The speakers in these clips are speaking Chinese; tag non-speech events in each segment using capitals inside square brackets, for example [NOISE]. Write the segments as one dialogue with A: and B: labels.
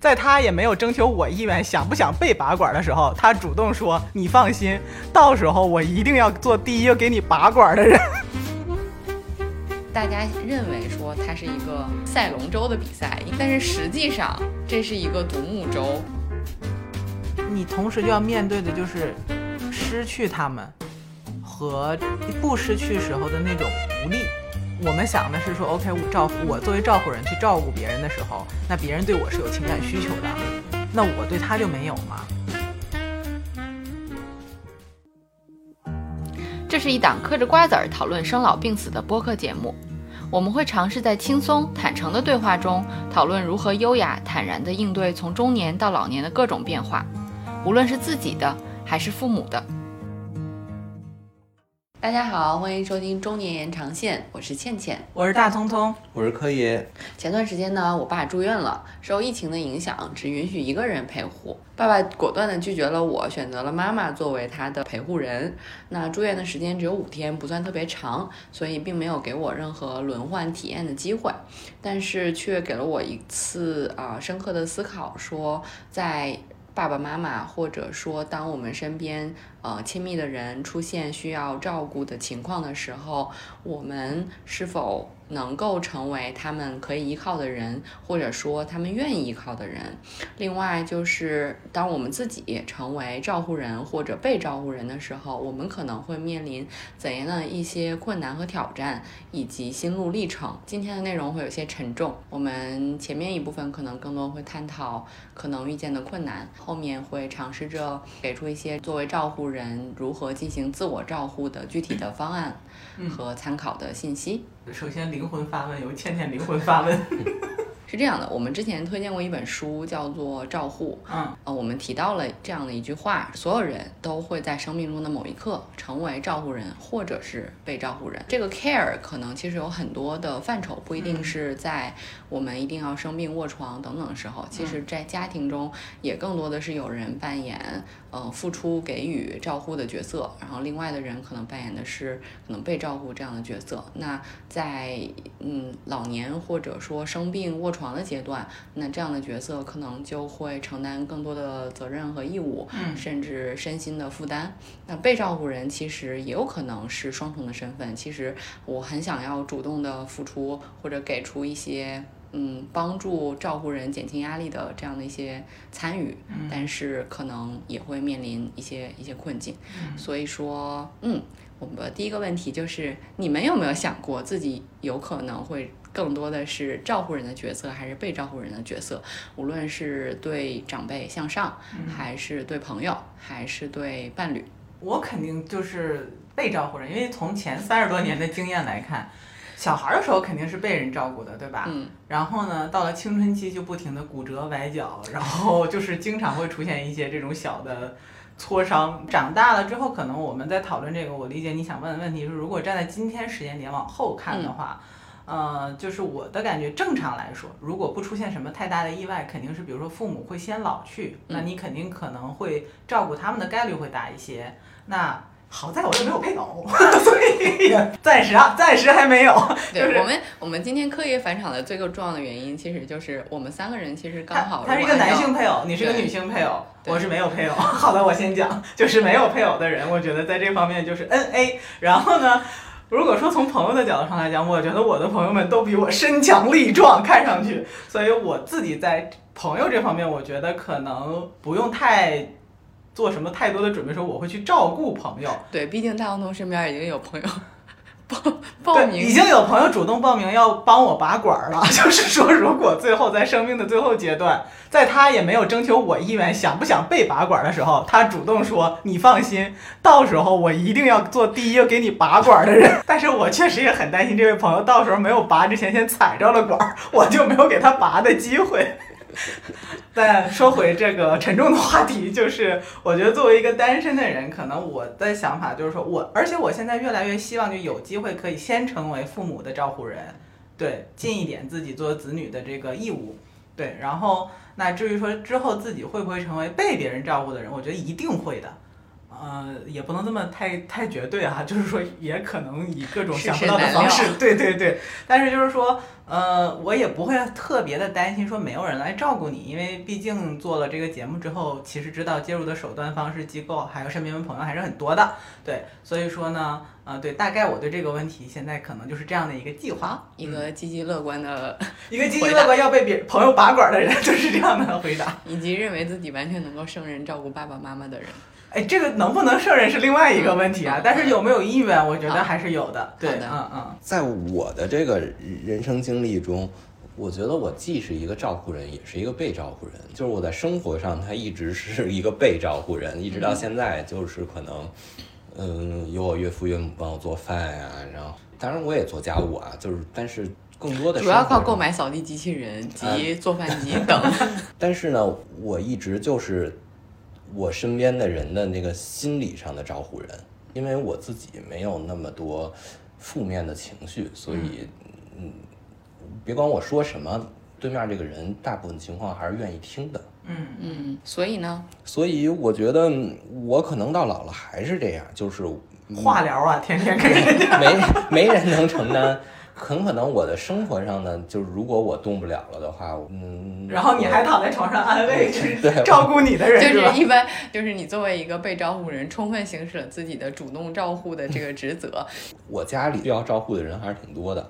A: 在他也没有征求我意愿，想不想被拔管的时候，他主动说：“你放心，到时候我一定要做第一个给你拔管的人。”
B: 大家认为说它是一个赛龙舟的比赛，但是实际上这是一个独木舟。
A: 你同时就要面对的就是失去他们和不失去时候的那种无力。我们想的是说，OK，我照我作为照顾人去照顾别人的时候，那别人对我是有情感需求的，那我对他就没有吗？
B: 这是一档嗑着瓜子儿讨论生老病死的播客节目，我们会尝试在轻松坦诚的对话中，讨论如何优雅坦然地应对从中年到老年的各种变化，无论是自己的还是父母的。大家好，欢迎收听中年延长线，我是倩倩，
A: 我是大聪聪，
C: 我是柯爷。
B: 前段时间呢，我爸住院了，受疫情的影响，只允许一个人陪护。爸爸果断的拒绝了我，选择了妈妈作为他的陪护人。那住院的时间只有五天，不算特别长，所以并没有给我任何轮换体验的机会，但是却给了我一次啊深刻的思考，说在。爸爸妈妈，或者说当我们身边呃亲密的人出现需要照顾的情况的时候，我们是否？能够成为他们可以依靠的人，或者说他们愿意依靠的人。另外，就是当我们自己成为照护人或者被照护人的时候，我们可能会面临怎样的一些困难和挑战，以及心路历程。今天的内容会有些沉重，我们前面一部分可能更多会探讨可能遇见的困难，后面会尝试着给出一些作为照护人如何进行自我照护的具体的方案和参考的信息。
A: 首先，灵魂发问由倩倩灵魂发问。[LAUGHS]
B: 是这样的，我们之前推荐过一本书，叫做《照护》。
A: 嗯，
B: 呃，我们提到了这样的一句话：所有人都会在生命中的某一刻成为照护人，或者是被照护人。这个 care 可能其实有很多的范畴，不一定是在我们一定要生病卧床等等的时候，其实在家庭中也更多的是有人扮演。呃，付出、给予、照顾的角色，然后另外的人可能扮演的是可能被照顾这样的角色。那在嗯老年或者说生病卧床的阶段，那这样的角色可能就会承担更多的责任和义务，甚至身心的负担。那被照顾人其实也有可能是双重的身份。其实我很想要主动的付出或者给出一些。嗯，帮助照顾人减轻压力的这样的一些参与，但是可能也会面临一些一些困境。所以说，嗯，我们的第一个问题就是，你们有没有想过自己有可能会更多的是照顾人的角色，还是被照顾人的角色？无论是对长辈向上，还是对朋友，还是对伴侣？
A: 我肯定就是被照顾人，因为从前三十多年的经验来看。小孩的时候肯定是被人照顾的，对吧？
B: 嗯。
A: 然后呢，到了青春期就不停的骨折崴脚，然后 [LAUGHS] 就是经常会出现一些这种小的挫伤。长大了之后，可能我们在讨论这个，我理解你想问的问题是，如果站在今天时间点往后看的话，呃，就是我的感觉，正常来说，如果不出现什么太大的意外，肯定是比如说父母会先老去，那你肯定可能会照顾他们的概率会大一些。那好在我又没有配偶，[LAUGHS] 所以暂时啊，暂时还没有。
B: 对我们，我们今天课业返场的最个重要的原因，其实就是我们三个人其实刚好。
A: 他是一个男性配偶，你是个女性配偶，我是没有配偶。[LAUGHS] 好的，我先讲，就是没有配偶的人，我觉得在这方面就是 N A。然后呢，如果说从朋友的角度上来讲，我觉得我的朋友们都比我身强力壮，看上去，所以我自己在朋友这方面，我觉得可能不用太。做什么太多的准备？说我会去照顾朋友。
B: 对，毕竟大王同身边已经有朋友报报名，
A: 已经有朋友主动报名要帮我拔管了。[LAUGHS] 就是说，如果最后在生命的最后阶段，在他也没有征求我意愿，想不想被拔管的时候，他主动说：“你放心，到时候我一定要做第一个给你拔管的人。[LAUGHS] ”但是我确实也很担心这位朋友到时候没有拔之前先踩着了管，我就没有给他拔的机会。[LAUGHS] 再说回这个沉重的话题，就是我觉得作为一个单身的人，可能我的想法就是说，我而且我现在越来越希望就有机会可以先成为父母的照顾人，对，尽一点自己做子女的这个义务，对，然后那至于说之后自己会不会成为被别人照顾的人，我觉得一定会的，呃，也不能这么太太绝对啊，[LAUGHS] 就是说也可能以各种想不到的方式，[LAUGHS] 对对对。但是就是说，呃，我也不会特别的担心说没有人来照顾你，因为毕竟做了这个节目之后，其实知道介入的手段、方式、机构，还有身边的朋友还是很多的，对。所以说呢，呃，对，大概我对这个问题现在可能就是这样的一个计划，，
B: 一个积极乐观的，
A: 一个积极乐观要被别朋友拔管的人 [LAUGHS] 就是这样的回答。
B: 以及认为自己完全能够胜任照顾爸爸妈妈的人。
A: 哎，这个能不能胜任是另外一个问题啊，
B: 嗯
A: 但是有没有意愿，我觉得还是有的。对，
B: 的
A: 嗯嗯。
C: 在我的这个人生经历中，我觉得我既是一个照顾人，也是一个被照顾人。就是我在生活上，他一直是一个被照顾人，一直到现在，就是可能，嗯，有我岳父岳母帮我做饭呀、然后当然我也做家务啊，就是但是更多的
B: 主要靠购买扫地机器人
A: 嗯
B: 及做饭机等。[LAUGHS]
C: 但是呢，我一直就是我身边的人的那个心理上的照顾人，因为我自己没有那么多负面的情绪，所以嗯，别管我说什么，对面这个人大部分情况还是愿意听的。
B: 嗯嗯，所以呢，
C: 所以我觉得嗯我可能到老了还是这样，就是
A: 化疗啊，天天跟人家。
C: 没没人能承担。很可能我的生活上呢，就是如果我动不了了的话，嗯，
A: 然后你还躺在床上安慰，就是照顾你的人吧？
B: 就是一般就是你作为一个被照顾人，充分行使了自己的主动照护的这个职责。[LAUGHS]
C: 我家里需要照顾的人还是挺多的，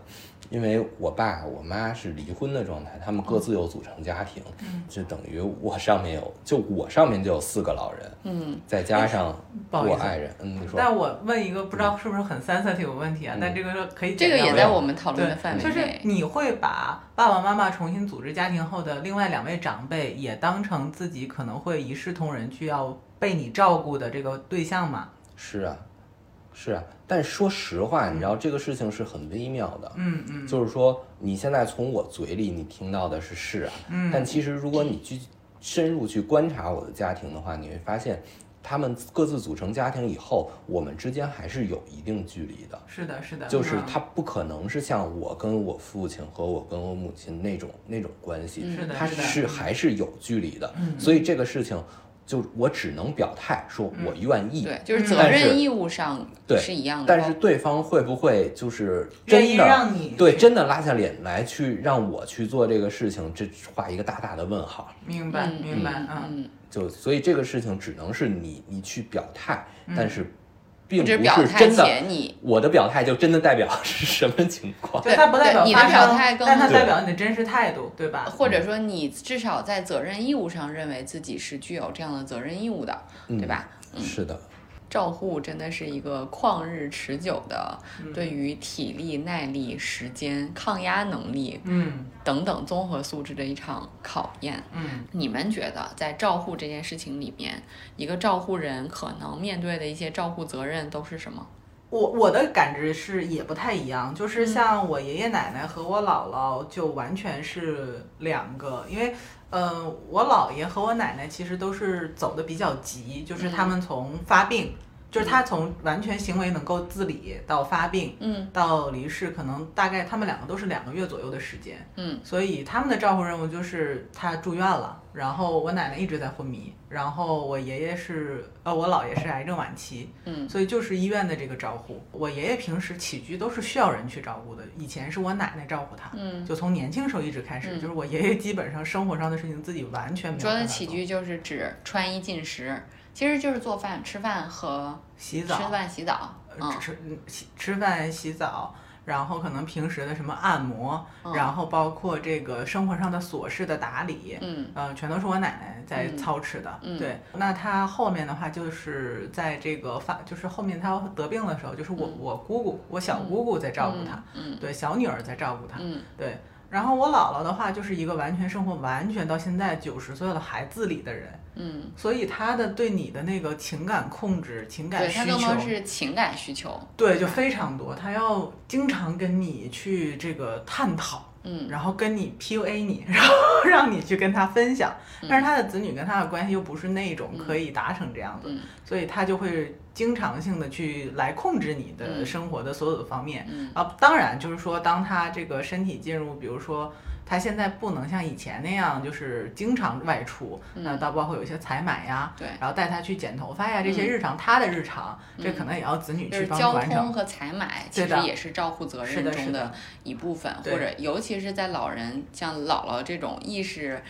C: 因为我爸我妈是离婚的状态，他们各自有组成家庭，嗯就等于我上面有，就我上面就有四个老人，
B: 嗯，
C: 再加上我爱人，嗯，你说，
A: 但我问一个不知道是不是很 sensitive 的问题啊？但这个可以
B: 这个也在我们讨论的范围
A: 就是。你会把爸爸妈妈重新组织家庭后的另外两位长辈也当成自己可能会一视同仁去要被你照顾的这个对象吗？
C: 是啊，是啊，但说实话，你知道这个事情是很微妙的，
A: 嗯嗯。
C: 就是说你现在从我嘴里你听到的是是啊，
A: 嗯。
C: 但其实如果你去深入去观察我的家庭的话，你会发现，他们各自组成家庭以后，我们之间还是有一定距离的。
A: 是的，是的，嗯
C: 就是他不可能是像我跟我父亲和我跟我母亲那种那种关系，
A: 是的，
C: 他
A: 是的。
C: 是还是有距离的。
A: 嗯。
C: 所以这个事情，就我只能表态说我愿意，
B: 对，就是
A: 嗯
B: 责任义务上
C: 对
B: 是一样的。
C: 但是对方会不会就是真的
A: 让你
C: 对真的拉下脸来去让我去做这个事情，这画一个大大的问号。
A: 明白
B: 嗯
A: 明白，
B: 嗯
A: 嗯，
B: 嗯，
C: 就所以这个事情只能是你你去表态，但是并不
B: 只表态
C: 是真的。
B: 你
C: 我的表态就真的代表是什么情况？
A: 对它不代表
B: 对你的表态
A: 但它代表你的真实态度，对吧？
B: 或者说你至少在责任义务上认为自己是具有这样的责任义务的，对吧？
C: 是的，
B: 照护真的是一个旷日持久的，
A: 嗯
B: 对于体力、耐力、时间、抗压能力
A: 嗯
B: 等等综合素质的一场考验。
A: 嗯
B: 你们觉得在照护这件事情里面，一个照护人可能面对的一些照护责任都是什么？
A: 我我的感知是也不太一样，就是像我爷爷奶奶和我姥姥就完全是两个，因为，呃，我姥爷和我奶奶其实都是走的比较急，就是他们从发病，就是他从完全行为能够自理到发病，
B: 嗯。
A: 到离世，可能大概他们两个都是两个月左右的时间。
B: 嗯。
A: 所以他们的照顾任务就是他住院了，然后我奶奶一直在昏迷，然后我爷爷是呃我姥爷是癌症晚期，
B: 嗯。
A: 所以就是医院的这个照护。我爷爷平时起居都是需要人去照顾的，以前是我奶奶照顾他，
B: 嗯，
A: 就从年轻时候一直开始，
B: 嗯。
A: 就是我爷爷基本上生活上的事情自己完全没有
B: 说的
A: 办法做。
B: 起居就是指穿衣进食，其实就是做饭、吃饭和
A: 洗澡、
B: 吃饭、洗澡。
A: 吃嗯洗吃饭、洗澡，然后可能平时的什么按摩，
B: 嗯
A: 然后包括这个生活上的琐事的打理，
B: 嗯
A: 呃，全都是我奶奶在
B: 嗯
A: 操持的。
B: 嗯
A: 对，那她后面的话就是在这个发，就是后面她得病的时候，就是我、我姑姑，我小姑姑在照顾她，
B: 嗯
A: 对，小女儿在照顾她，
B: 嗯
A: 对。然后我姥姥的话，就是一个完全生活完全到现在九十岁了还自理的人，
B: 嗯，
A: 所以她的对你的那个情感控制、情感，需求，
B: 它更多是情感需求。
A: 对，就非常多。她要经常跟你去这个探讨，
B: 嗯
A: 然后跟你 PUA 你，[LAUGHS] 然后让你去跟她分享。
B: 嗯
A: 但是她的子女跟她的关系又不是那种可以达成这样的，
B: 嗯
A: 所以她就会经常性的去来控制你的
B: 嗯。
A: 生活的所有的方面。
B: 嗯。
A: 啊，当然就是说，当他这个身体进入，比如说他现在不能像以前那样，就是经常外出，那
B: 嗯
A: 到包括有一些采买呀，
B: 对。
A: 然后带他去剪头发呀，这些
B: 嗯
A: 日常他的日常，这
B: 嗯。
A: 可能也要子女去
B: 就是交
A: 帮助完成。
B: 通和采买，其实也是照护责
A: 是
B: 任中的一部分，或者尤其是在老人像姥姥这种意识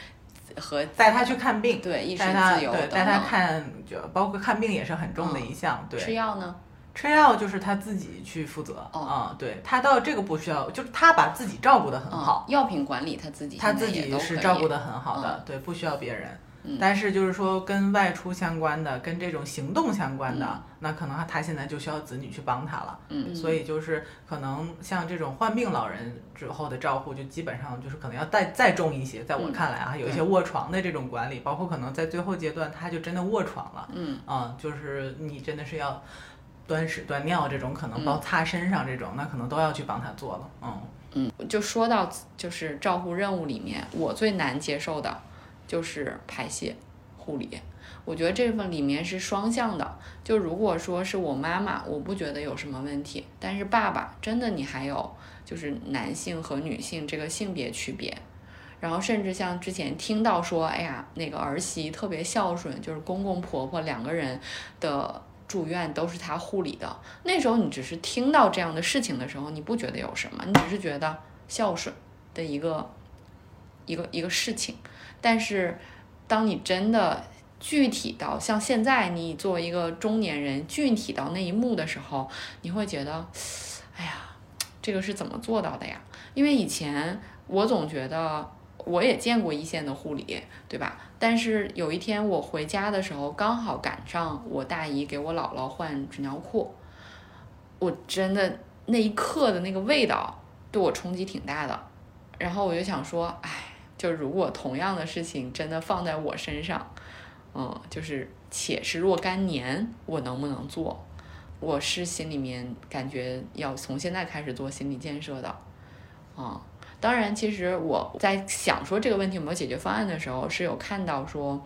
B: 和
A: 带他去看病，
B: 对意识自由等
A: 对带他。看，就包括看病也是很重的
B: 嗯
A: 一项。对，
B: 吃药呢？
A: 吃药就是他自己去负责。
B: 哦
A: 嗯，对他到这个不需要，就是他把自己照顾得很
B: 嗯
A: 好。
B: 药品管理他自己
A: 他自己是照顾得很好的，对，不需要别人。
B: 嗯
A: 但是就是说跟外出相关的，跟这种行动相关的，
B: 嗯
A: 那可能他现在就需要子女去帮他了。
B: 嗯
A: 所以就是可能像这种患病老人之后的照护，就基本上就是可能要再再重一些。在我
B: 嗯
A: 看来啊，有一些卧床的这种管理，包括可能在最后阶段，他就真的卧床了。
B: 嗯
A: 啊、就是你真的是要端屎端尿这种，可能
B: 嗯
A: 包括擦身上这种，那可能都要去帮他做了。嗯。
B: 嗯，就说到就是照护任务里面，我最难接受的就是排泄护理。我觉得这份里面是双向的，就如果说是我妈妈，我不觉得有什么问题，但是爸爸真的你还有就是男性和女性这个性别区别，然后甚至像之前听到说，哎呀，那个儿媳特别孝顺，就是公公婆婆两个人的住院都是他护理的。那时候你只是听到这样的事情的时候，你不觉得有什么，你只是觉得孝顺的一个一个一个事情。但是当你真的具体到像现在你作为一个中年人，具体到那一幕的时候，你会觉得，哎呀，这个是怎么做到的呀？因为以前我总觉得。我也见过一线的护理，对吧？但是有一天我回家的时候，刚好赶上我大姨给我姥姥换纸尿裤，我真的那一刻的那个味道对我冲击挺大的。然后我就想说，哎，就如果同样的事情真的放在我身上，嗯，就是且是若干年，我能不能做？我是心里面感觉要从现在开始做心理建设的，啊、当然，其实我在想说这个问题有没有解决方案的时候，是有看到说，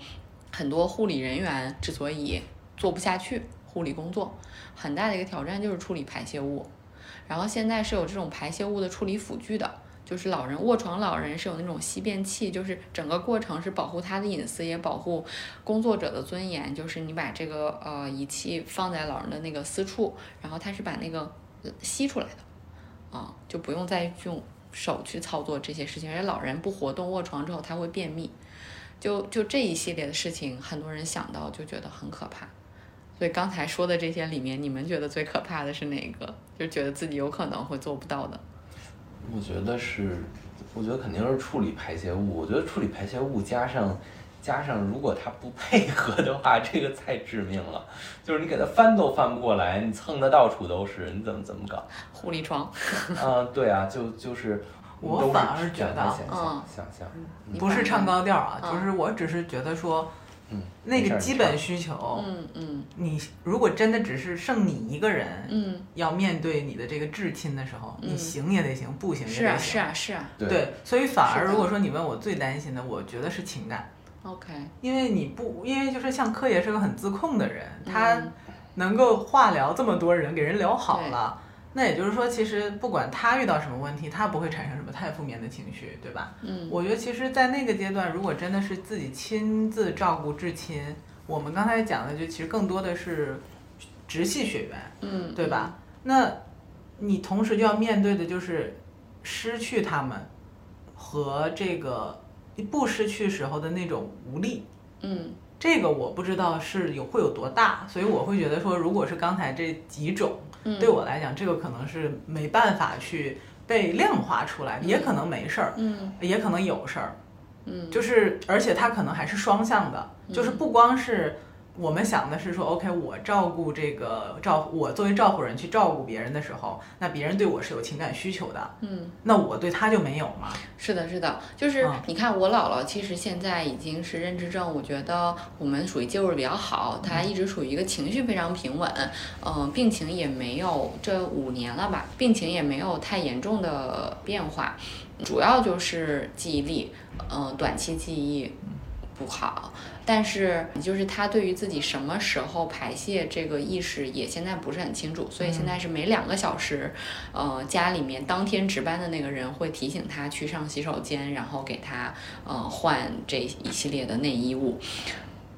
B: 很多护理人员之所以做不下去护理工作，很大的一个挑战就是处理排泄物。然后现在是有这种排泄物的处理辅具的，就是老人卧床老人是有那种吸便器，就是整个过程是保护他的隐私，也保护工作者的尊严。就是你把这个呃仪器放在老人的那个私处，然后他是把那个吸出来的，啊，就不用再用手去操作这些事情。而且老人不活动卧床之后，他会便秘。就就这一系列的事情，很多人想到就觉得很可怕。所以刚才说的这些里面，你们觉得最可怕的是哪个？就觉得自己有可能会做不到的。
C: 我觉得是，我觉得肯定是处理排泄物。我觉得处理排泄物加上加上，如果他不配合的话，[LAUGHS] 这个太致命了。就是你给他翻都翻不过来，你蹭的到处都是，你怎么怎么搞？
B: 护理床，
C: 啊，对啊，就就是
A: 我反而觉得
B: 嗯
C: 象想象，
A: 不是唱高调啊，
B: 嗯
A: 就是我只是觉得说，
C: 嗯，
A: 那个基本需求，
B: 嗯嗯。
A: 你如果真的只是剩你一个人，
B: 嗯，
A: 要面对你的这个至亲的时候，
B: 嗯。
A: 你行也得行，不行也得行。
B: 是啊是啊是啊
C: 对。
A: 对，所以反而如果说你问我最担心的，我觉得是情感
B: ，，OK，
A: 因为你不，因为就是像柯爷是个很自控的人，他
B: 嗯
A: 能够化疗这么多人，给人疗好
B: 对
A: 了。那也就是说，其实不管他遇到什么问题，他不会产生什么太负面的情绪，对吧？
B: 嗯
A: 我觉得其实，在那个阶段，如果真的是自己亲自照顾至亲，我们刚才讲的就其实更多的是直系血缘，
B: 嗯，
A: 对吧？那你同时就要面对的就是失去他们和这个不失去时候的那种无力。
B: 嗯
A: 这个我不知道是有会有多大，所以我会觉得说，如果是刚才这几种，
B: 嗯，
A: 对我来讲，这个可能是没办法去被量化出来，也可能没事儿，
B: 嗯
A: 也可能有事儿。
B: 嗯
A: 就是而且它可能还是双向的，就是不光是我们想的是说，OK，我照顾这个照，我作为照顾人去照顾别人的时候，那别人对我是有情感需求的，
B: 嗯，
A: 那我对他就没有嘛？
B: 是的，是的，就是
A: 嗯
B: 你看我姥姥，其实现在已经是认知症，我觉得我们属于介入的比较好，她一直处于一个情绪非常平稳，嗯、病情也没有这五年了吧，病情也没有太严重的变化，主要就是记忆力，嗯、短期记忆不好，但是就是他对于自己什么时候排泄这个意识也现在不是很清楚，所以现在是每两个小时，呃，家里面当天值班的那个人会提醒他去上洗手间，然后给他呃换这一系列的内衣物。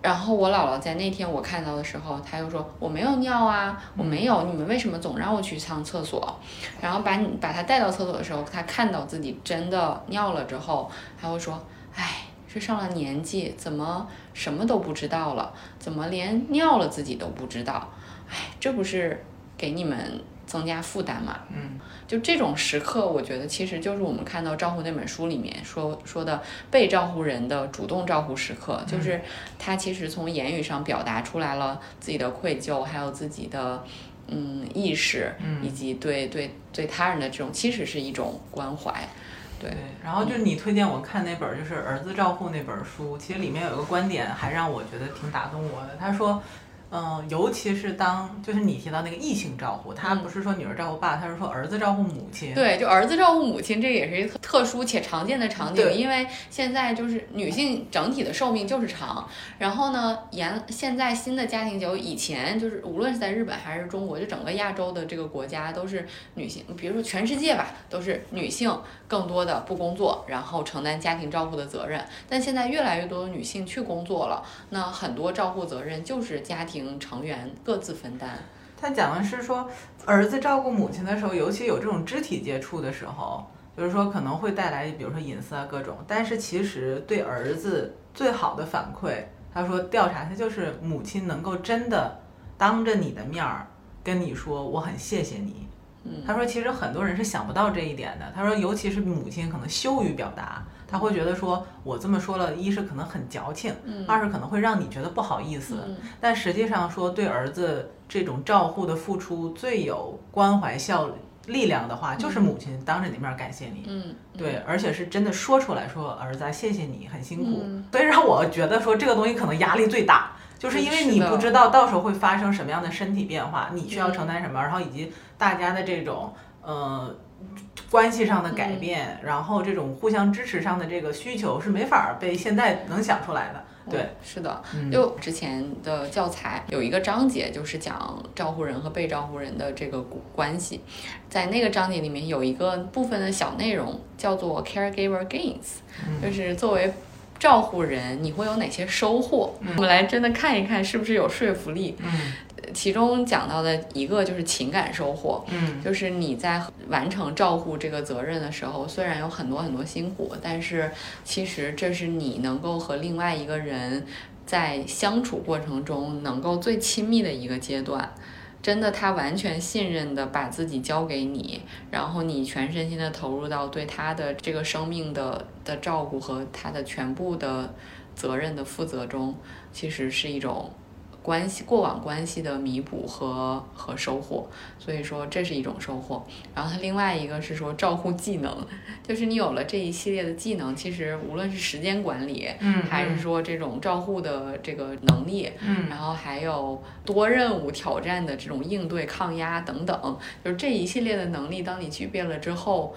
B: 然后我姥姥在那天我看到的时候，她又说我没有尿啊，我没有，你们为什么总让我去上厕所？然后把你把她带到厕所的时候，她看到自己真的尿了之后，她会说，哎，是上了年纪，怎么什么都不知道了？怎么连尿了自己都不知道？哎，这不是给你们增加负担吗？
A: 嗯，
B: 就这种时刻，我觉得其实就是我们看到《照护》那本书里面说说的被照护人的主动照护时刻，就是他其实从言语上表达出来了自己的愧疚，还有自己的嗯意识，以及对对对他人的这种，其实是一种关怀。对，
A: 然后就是你推荐我看那本就是《儿子照护》那本书，其实里面有一个观点还让我觉得挺打动我的。他说，嗯、尤其是当就是你提到那个异性照顾，他不是说女儿照顾爸，他是说儿子照顾母亲。
B: 对，就儿子照顾母亲，这也是一个特殊且常见的场景，
A: 对
B: 因为现在就是女性整体的寿命就是长，然后呢，沿现在新的家庭就以前就是无论是在日本还是中国，就整个亚洲的这个国家都是女性，比如说全世界吧，都是女性更多的不工作，然后承担家庭照顾的责任。但现在越来越多的女性去工作了，那很多照顾责任就是家庭成员各自分担。
A: 他讲的是说，儿子照顾母亲的时候，尤其有这种肢体接触的时候，就是说可能会带来，比如说隐私啊各种。但是其实对儿子最好的反馈，他说调查他就是母亲能够真的当着你的面儿跟你说我很谢谢你。
B: 嗯
A: 他说其实很多人是想不到这一点的。他说尤其是母亲可能羞于表达，他会觉得说我这么说了，一是可能很矫情，
B: 嗯
A: 二是可能会让你觉得不好意思。
B: 嗯
A: 但实际上说对儿子这种照护的付出最有关怀效力量的话，就是母亲当着你面儿感谢你。
B: 嗯，
A: 对，而且是真的说出来说儿子啊，谢谢你，很辛苦。
B: 嗯
A: 所以让我觉得说这个东西可能压力最大，就是因为你不知道到时候会发生什么样的身体变化，你需要
B: 嗯
A: 承担什么，然后以及大家的这种呃关系上的
B: 嗯
A: 改变，然后这种互相支持上的这个需求是没法儿被现在能想出来的。对，
B: 嗯是的，
A: 嗯
B: 就之前的教材有一个章节，就是讲照护人和被照护人的这个关系，在那个章节里面有一个部分的小内容叫做 caregiver gains，、就是作为照护人你会有哪些收获？我们来真的看一看是不是有说服力。
A: 嗯
B: 其中讲到的一个就是情感收获，
A: 嗯
B: 就是你在完成照顾这个责任的时候，虽然有很多很多辛苦，但是其实这是你能够和另外一个人在相处过程中能够最亲密的一个阶段。真的，他完全信任的把自己交给你，然后你全身心的投入到对他的这个生命的的照顾和他的全部的责任的负责中，其实是一种关系过往关系的弥补和和收获。所以说这是一种收获。然后它另外一个是说照护技能，就是你有了这一系列的技能，其实无论是时间管理，
A: 嗯，
B: 还是说这种照护的这个能力，
A: 嗯
B: 然后还有多任务挑战的这种应对、抗压等等，就是这一系列的能力，当你具备了之后。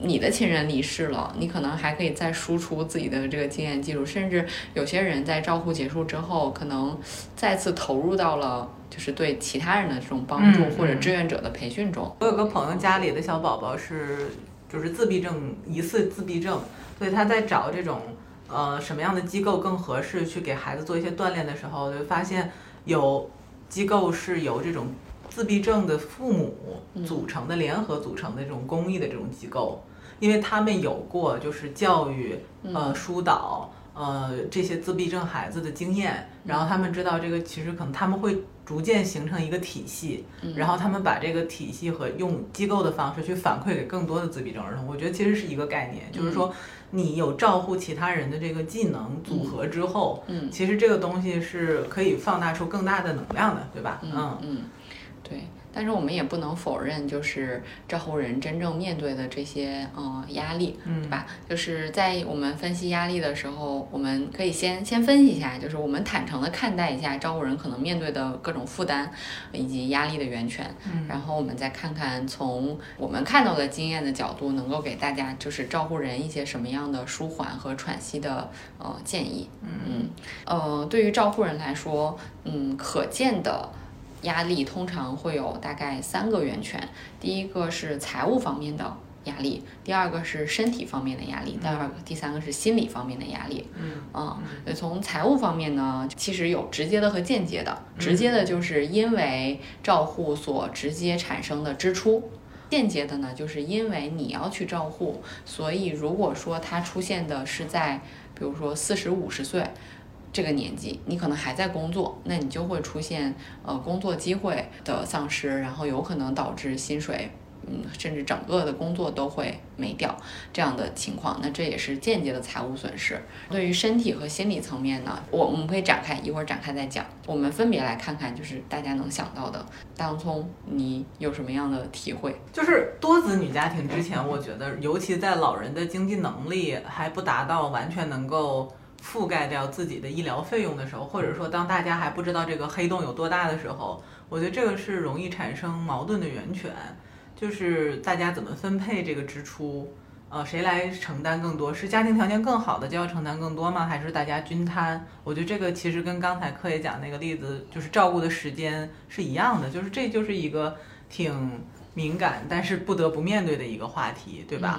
B: 你的亲人离世了，你可能还可以再输出自己的这个经验记录，甚至有些人在照护结束之后，可能再次投入到了就是对其他人的这种帮助
A: 嗯
B: 或者
A: 嗯
B: 志愿者的培训中。
A: 我有个朋友家里的小宝宝是就是自闭症，疑似自闭症，所以他在找这种呃什么样的机构更合适去给孩子做一些锻炼的时候，就发现有机构是由这种自闭症的父母组成的联合组成的这种公益的这种机构，因为他们有过就是教育呃疏导。呃，这些自闭症孩子的经验，然后他们知道这个其实可能他们会逐渐形成一个体系，然后他们把这个体系和用机构的方式去反馈给更多的自闭症儿童。我觉得其实是一个概念，就是说你有照顾其他人的这个技能组合之后，
B: 嗯
A: 其实这个东西是可以放大出更大的能量的，对吧？
B: 嗯嗯，对。但是我们也不能否认，就是照护人真正面对的这些呃压力，
A: 嗯
B: 对吧？就是在我们分析压力的时候，我们可以先先分析一下，就是我们坦诚的看待一下照护人可能面对的各种负担以及压力的源泉，
A: 嗯
B: 然后我们再看看从我们看到的经验的角度，能够给大家就是照护人一些什么样的舒缓和喘息的呃建议。嗯呃，对于照护人来说，嗯，可见的。压力通常会有大概三个源泉，第一个是财务方面的压力，第二个是身体方面的压力，第二个、第三个是心理方面的压力。
A: 嗯
B: 嗯，从财务方面呢，其实有直接的和间接的。直接的就是因为照护所直接产生的支出，间接的呢，就是因为你要去照护，所以如果说它出现的是在比如说四十五十岁。这个年纪，你可能还在工作，那你就会出现呃工作机会的丧失，然后有可能导致薪水，嗯，甚至整个的工作都会没掉这样的情况。那这也是间接的财务损失。对于身体和心理层面呢，我我们可以展开一会儿展开再讲。我们分别来看看，就是大家能想到的。大葱，你有什么样的体会？
A: 就是多子女家庭之前，我觉得，尤其在老人的经济能力还不达到完全能够。覆盖掉自己的医疗费用的时候，或者说当大家还不知道这个黑洞有多大的时候，我觉得这个是容易产生矛盾的源泉，就是大家怎么分配这个支出，呃，谁来承担更多？是家庭条件更好的就要承担更多吗？还是大家均摊？我觉得这个其实跟刚才柯爷讲那个例子，就是照顾的时间是一样的，就是这就是一个挺敏感但是不得不面对的一个话题，对吧？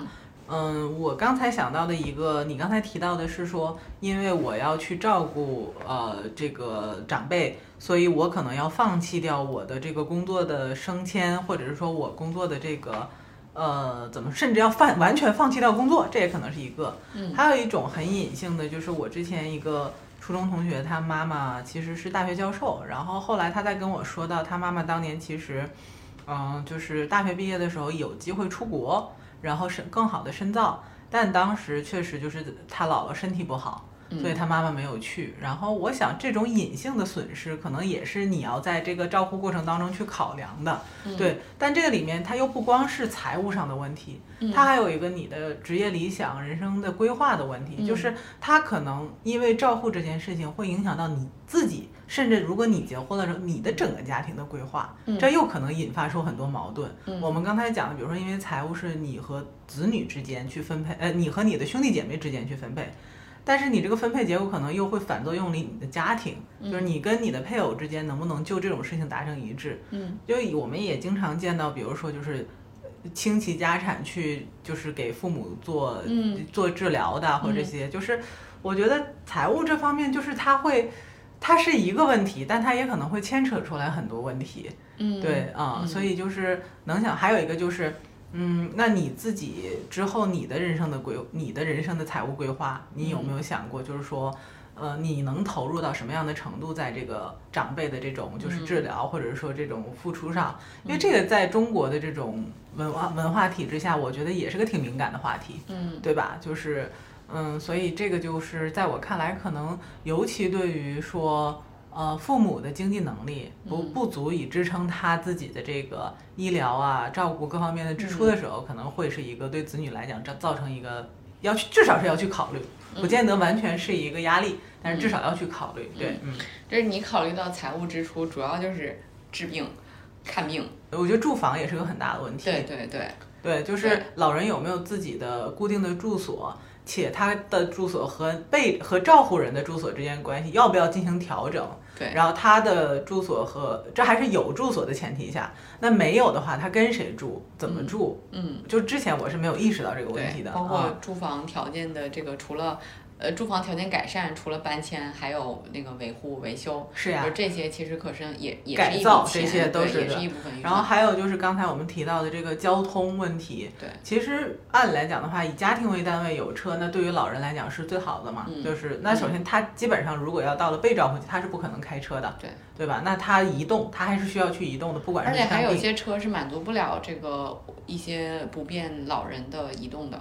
B: 嗯，
A: 我刚才想到的一个，你刚才提到的是说，因为我要去照顾呃这个长辈，所以我可能要放弃掉我的这个工作的升迁，或者是说我工作的这个呃怎么，甚至要放完全放弃掉工作，这也可能是一个。
B: 嗯
A: 还有一种很隐性的，就是我之前一个初中同学，他妈妈其实是大学教授，然后后来他在跟我说到，他妈妈当年其实，嗯，就是大学毕业的时候有机会出国。然后深更好的深造，但当时确实就是他姥姥身体不好，所以他妈妈没有去。然后我想这种隐性的损失，可能也是你要在这个照顾过程当中去考量的，对。但这个里面它又不光是财务上的问题，它还有一个你的职业理想、人生的规划的问题，就是他可能因为照护这件事情会影响到你自己。甚至如果你结婚了之后，你的整个家庭的规划，这又可能引发出很多矛盾。我们刚才讲的，比如说，因为财务是你和子女之间去分配，呃，你和你的兄弟姐妹之间去分配，但是你这个分配结果可能又会反作用于你的家庭，就是你跟你的配偶之间能不能就这种事情达成一致？
B: 嗯，
A: 因为我们也经常见到，比如说就是倾其家产去，就是给父母做
B: 嗯
A: 做治疗的，或者这些，就是我觉得财务这方面，就是它会。它是一个问题，但它也可能会牵扯出来很多问题。
B: 嗯，
A: 对啊，所以就是能想，还有一个就是，嗯，那你自己之后你的人生的规，你的人生的财务规划，你有没有想过，就是说，呃，你能投入到什么样的程度，在这个长辈的这种就是治疗，或者是说这种付出上？因为这个在中国的这种文化文化体制下，我觉得也是个挺敏感的话题，
B: 嗯，
A: 对吧？就是。嗯，所以这个就是在我看来，可能尤其对于说，呃，父母的经济能力不不足以支撑他自己的这个医疗啊、照顾各方面的支出的时候，可能会是一个对子女来讲造造成一个要去至少是要去考虑，不见得完全是一个压力，但是至少要去考虑。对，嗯，
B: 就是你考虑到财务支出，主要就是治病、看病。
A: 我觉得住房也是个很大的问题。
B: 对对对
A: 对，就是老人有没有自己的固定的住所？且他的住所和被和照护人的住所之间关系要不要进行调整？
B: 对，
A: 然后他的住所和这还是有住所的前提下，那没有的话，他跟谁住？怎么住？
B: 嗯，
A: 就之前我是没有意识到这个问题的，
B: 包括住房条件的这个，除了。呃，住房条件改善，除了搬迁，还有那个维护维修，
A: 是呀，
B: 这些其实可是也也
A: 改造，这些都
B: 是
A: 是，
B: 一部分。
A: 然后还有就是刚才我们提到的这个交通问题，
B: 对，
A: 其实按理来讲的话，以家庭为单位有车，那对于老人来讲是最好的嘛，
B: 嗯、
A: 就是那首先他基本上如果要到了被照顾期，他是不可能开车的，
B: 对，
A: 对吧？那他移动，他还是需要去移动的，不管是
B: 而且还有一些车是满足不了这个一些不便老人的移动的。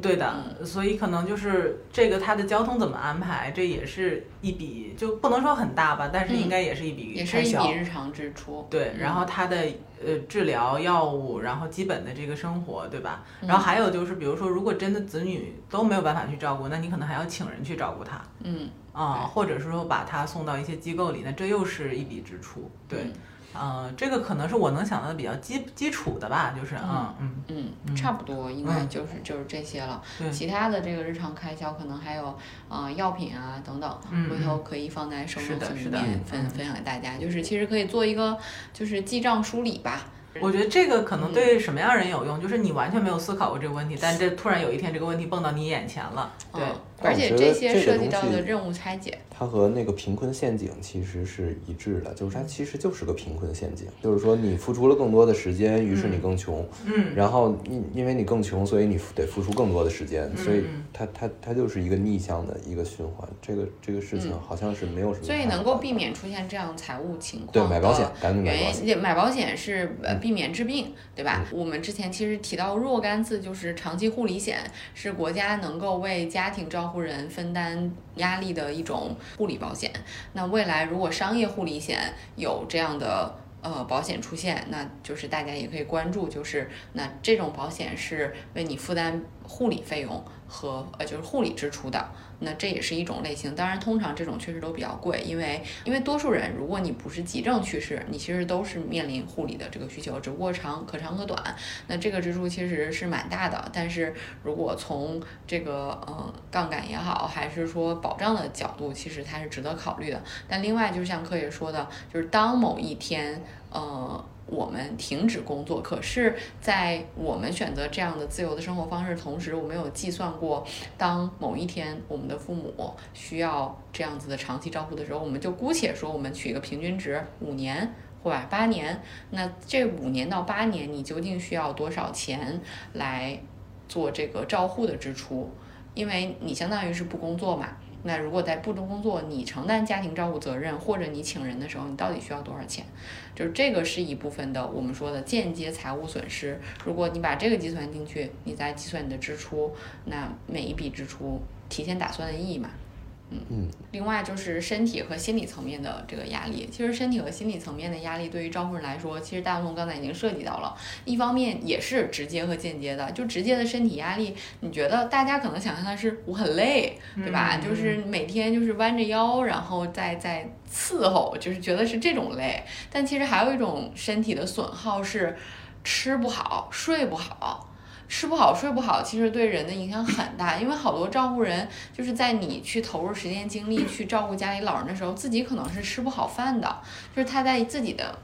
A: 对的，所以可能就是这个它的交通怎么安排，这也是一笔就不能说很大吧，但是应该也是一笔
B: 也是一。笔日常支出。
A: 对，然后它的呃治疗药物，然后基本的这个生活，对吧？然后还有就是，比如说，如果真的子女都没有办法去照顾，那你可能还要请人去照顾他
B: 嗯，
A: 啊，或者是说把他送到一些机构里，那这又是一笔支出。对，
B: 嗯
A: 呃，这个可能是我能想到的比较基基础的吧，就是嗯嗯
B: 嗯，差不多应该就是就是这些了。
A: 对
B: 其他的这个日常开销可能还有呃药品啊等等，
A: 嗯
B: 回头可以放在收
A: 是的是的
B: 面分
A: 嗯
B: 分享给大家。就是其实可以做一个就是记账梳理吧。
A: 我觉得这个可能
B: 嗯
A: 对什么样人有用，就是你完全没有思考过这个问题，但这突然有一天这个问题蹦到你眼前了，对。
B: 嗯，而且
C: 这
B: 些涉及到的任务拆解，
C: 它和那个贫困陷阱其实是一致的，就是它其实就是个贫困陷阱，就是说你付出了更多的时间，于是你更穷，
A: 嗯，
C: 然后因因为你更穷，所以你得付出更多的时间，所以
A: 嗯
C: 它它它就是一个逆向的一个循环，这个这个事情
B: 嗯
C: 好像是没有什么
B: 所以能够避免出现这样财务情况。
C: 对买保险，赶紧买保
B: 原
C: 险，
B: 因买保险是呃避免治病，对吧？我们之前其实提到若干次，就是长期护理险是国家能够为家庭照护人分担压力的一种护理保险。那未来如果商业护理险有这样的呃保险出现，那就是大家也可以关注，就是那这种保险是为你负担护理费用和呃就是护理支出的。那这也是一种类型，当然，通常这种确实都比较贵，因为因为多数人，如果你不是急症去世，你其实都是面临护理的这个需求，只不过长可长可短。那这个支出其实是蛮大的，但是如果从这个呃杠杆也好，还是说保障的角度，其实它是值得考虑的。但另外就是像柯爷说的，就是当某一天，呃。我们停止工作，可是，在我们选择这样的自由的生活方式同时，我们有计算过，当某一天我们的父母需要这样子的长期照顾的时候，我们就姑且说我们取一个平均值，五年或者八年，那这五年到八年，你究竟需要多少钱来做这个照护的支出？因为你相当于是不工作嘛。那如果在不工作，你承担家庭照顾责任，或者你请人的时候，你到底需要多少钱？就是这个是一部分的我们说的间接财务损失。如果你把这个计算进去，你再计算你的支出，那每一笔支出提前打算的意义嘛。
C: 嗯，
B: 另外就是身体和心理层面的这个压力。其实身体和心理层面的压力对于照顾人来说，其实大龙刚才已经涉及到了。一方面也是直接和间接的，就直接的身体压力，你觉得大家可能想象的是我很累，对吧？
A: 嗯
B: 就是每天就是弯着腰，然后再再伺候，就是觉得是这种累。但其实还有一种身体的损耗是吃不好、睡不好。吃不好睡不好，其实对人的影响很大，因为好多照顾人就是在你去投入时间精力去照顾家里老人的时候，自己可能是吃不好饭的，就是他在自己的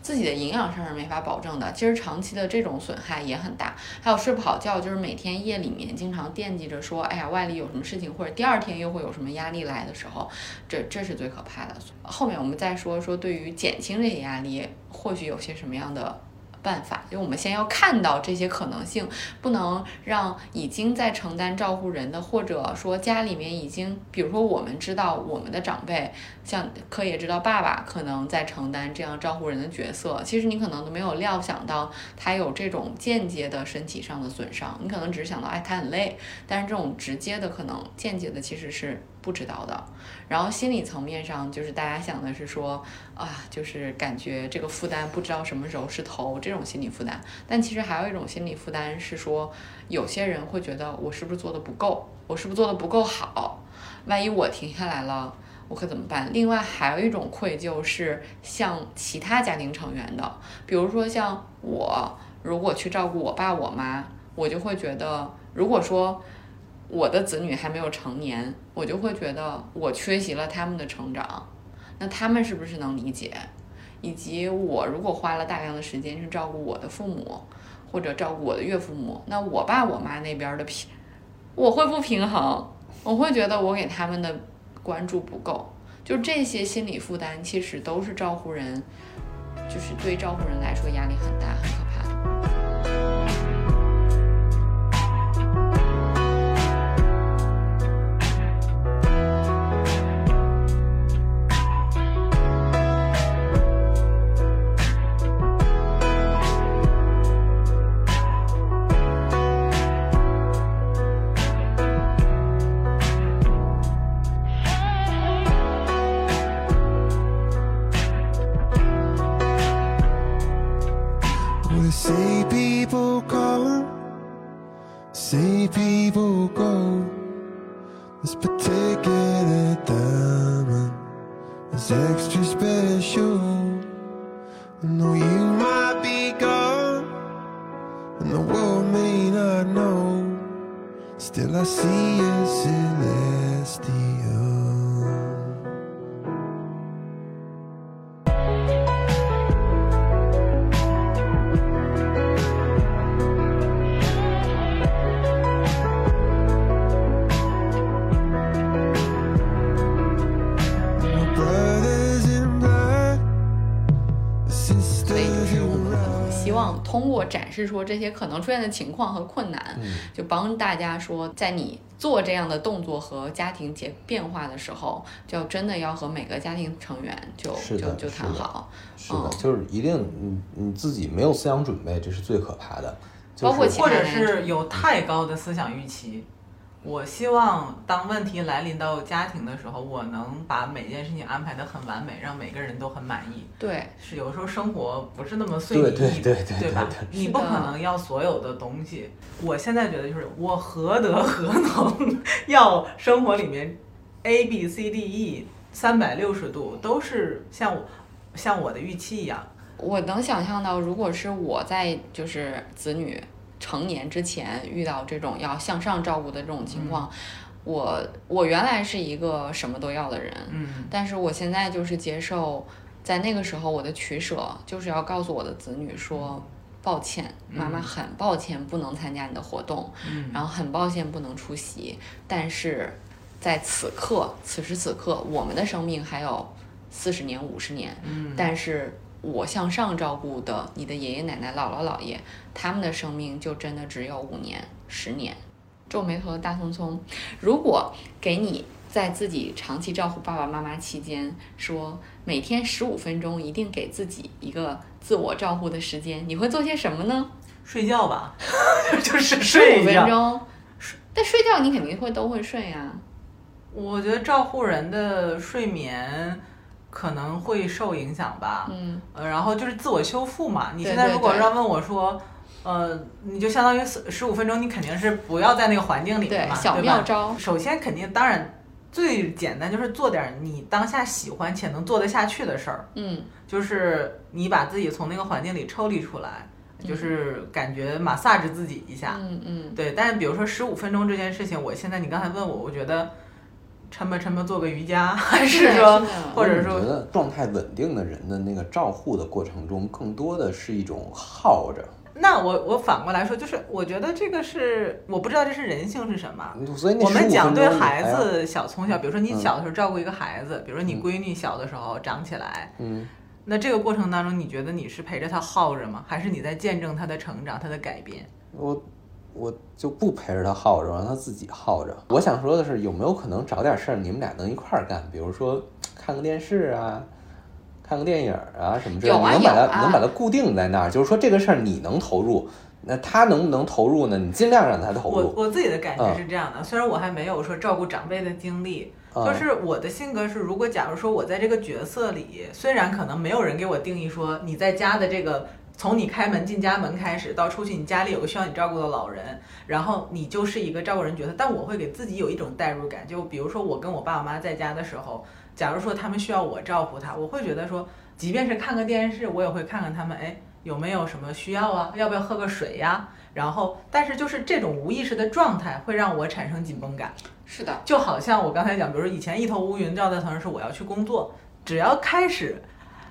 B: 自己的营养上是没法保证的。其实长期的这种损害也很大，还有睡不好觉，就是每天夜里面经常惦记着说，哎呀，外里有什么事情，或者第二天又会有什么压力来的时候，这这是最可怕的。后面我们再说说对于减轻这些压力，或许有些什么样的。办法，就我们先要看到这些可能性，不能让已经在承担照顾人的，或者说家里面已经，比如说我们知道我们的长辈，像柯也知道爸爸可能在承担这样照顾人的角色，其实你可能都没有料想到他有这种间接的身体上的损伤，你可能只是想到，哎，他很累，但是这种直接的可能间接的其实是不知道的。然后心理层面上，就是大家想的是说，啊，就是感觉这个负担不知道什么时候是头，这种心理负担。但其实还有一种心理负担是说，有些人会觉得我是不是做的不够，我是不是做的不够好，万一我停下来了。我可怎么办？另外还有一种愧疚是向其他家庭成员的，比如说像我，如果去照顾我爸我妈，我就会觉得，如果说我的子女还没有成年，我就会觉得我缺席了他们的成长，那他们是不是能理解？以及我如果花了大量的时间去照顾我的父母，或者照顾我的岳父母，那我爸我妈那边的平，我会不平衡，我会觉得我给他们的关注不够，就这些心理负担，其实都是照顾人，就是对照顾人来说压力很大，很可怕的。展示说这些可能出现的情况和困难，
C: 嗯
B: 就帮大家说，在你做这样的动作和家庭结变化的时候，就真的要和每个家庭成员就是就就谈好，
C: 是的
B: 嗯，
C: 就是一定你你自己没有思想准备，这是最可怕的。就是
B: 包括
A: 或者是有太高的思想预期。我希望当问题来临到家庭的时候，我能把每件事情安排的很完美，让每个人都很满意。
B: 对
A: 是有时候生活不是那么随意，
C: 对对对
A: 对吧？你不可能要所有的东西。我现在觉得就是我何德何能 [LAUGHS] 要生活里面 A B C D E 三百六十度都是像我像我的预期一样。
B: 我能想象到，如果是我在就是子女成年之前遇到这种要向上照顾的这种情况，我我原来是一个什么都要的人，
A: 嗯，
B: 但是我现在就是接受，在那个时候我的取舍就是要告诉我的子女说。抱歉，妈妈很抱歉不能参加你的活动，
A: 嗯。
B: 然后很抱歉不能出席，但是在此刻，此时此刻，我们的生命还有四十年、五十年，
A: 嗯。
B: 但是我向上照顾的你的爷爷奶奶、姥姥姥爷，他们的生命就真的只有五年、十年。皱眉头的大聪聪，如果给你在自己长期照顾爸爸妈妈期间，说每天十五分钟一定给自己一个自我照顾的时间，你会做些什么呢？
A: 睡觉吧，[LAUGHS] 就是
B: 睡五分。钟，但睡觉你肯定会都会睡啊。
A: 我觉得照顾人的睡眠可能会受影响吧。
B: 嗯，
A: 呃，然后就是自我修复嘛。你现在如果要问我说，呃，你就相当于十五分钟，你肯定是不要在那个环境里面嘛，，
B: 对
A: 吧？
B: 妙招。
A: 首先肯定，当然最简单就是做点你当下喜欢且能做得下去的事儿，
B: 嗯，
A: 就是你把自己从那个环境里抽离出来，就是感觉马萨着自己一下。
B: 嗯嗯，
A: 对，但是比如说十五分钟这件事情，我现在你刚才问我，我觉得抻吧沉吧做个瑜伽，[LAUGHS] 还
B: 是
A: 说
B: 是
A: 或者说
C: 我觉得状态稳定的人的那个照护的过程中，更多的是一种耗着。
A: 那我我反过来说，就是我觉得这个是我不知道这是人性是什么。
C: 所以
A: 我们讲对孩，子小从小，比如说你
C: 嗯
A: 小的时候照顾一个孩子，比如说你
C: 嗯
A: 闺女小的时候长起来，
C: 嗯，
A: 那这个过程当中，你觉得你是陪着她耗着吗？还是你在见证她的成长、她的改变？
C: 我我就不陪着他耗着，让他自己耗着。我想说的是，有没有可能找点事儿，你们俩能一块儿干？比如说看个电视啊，看个电影啊什么之类的，
B: 啊
C: 你能把它、
B: 啊
C: 能把它固定在那儿，就是说这个事儿你能投入，那他能不能投入呢？你尽量让他投入。
A: 我我自己的感觉
C: 嗯
A: 是这样的，虽然我还没有说照顾长辈的经历，
C: 嗯
A: 就是我的性格是，如果假如说我在这个角色里，虽然可能没有人给我定义说你在家的这个。从你开门进家门开始，到出去，你家里有个需要你照顾的老人，然后你就是一个照顾人角色。但我会给自己有一种代入感，就比如说我跟我爸我妈在家的时候，假如说他们需要我照顾他，我会觉得说，即便是看个电视，我也会看看他们，哎，有没有什么需要啊？要不要喝个水呀？然后，但是就是这种无意识的状态会让我产生紧绷感，
B: 是的，
A: 就好像我刚才讲，比如说以前一头乌云罩在头上是我要去工作，只要开始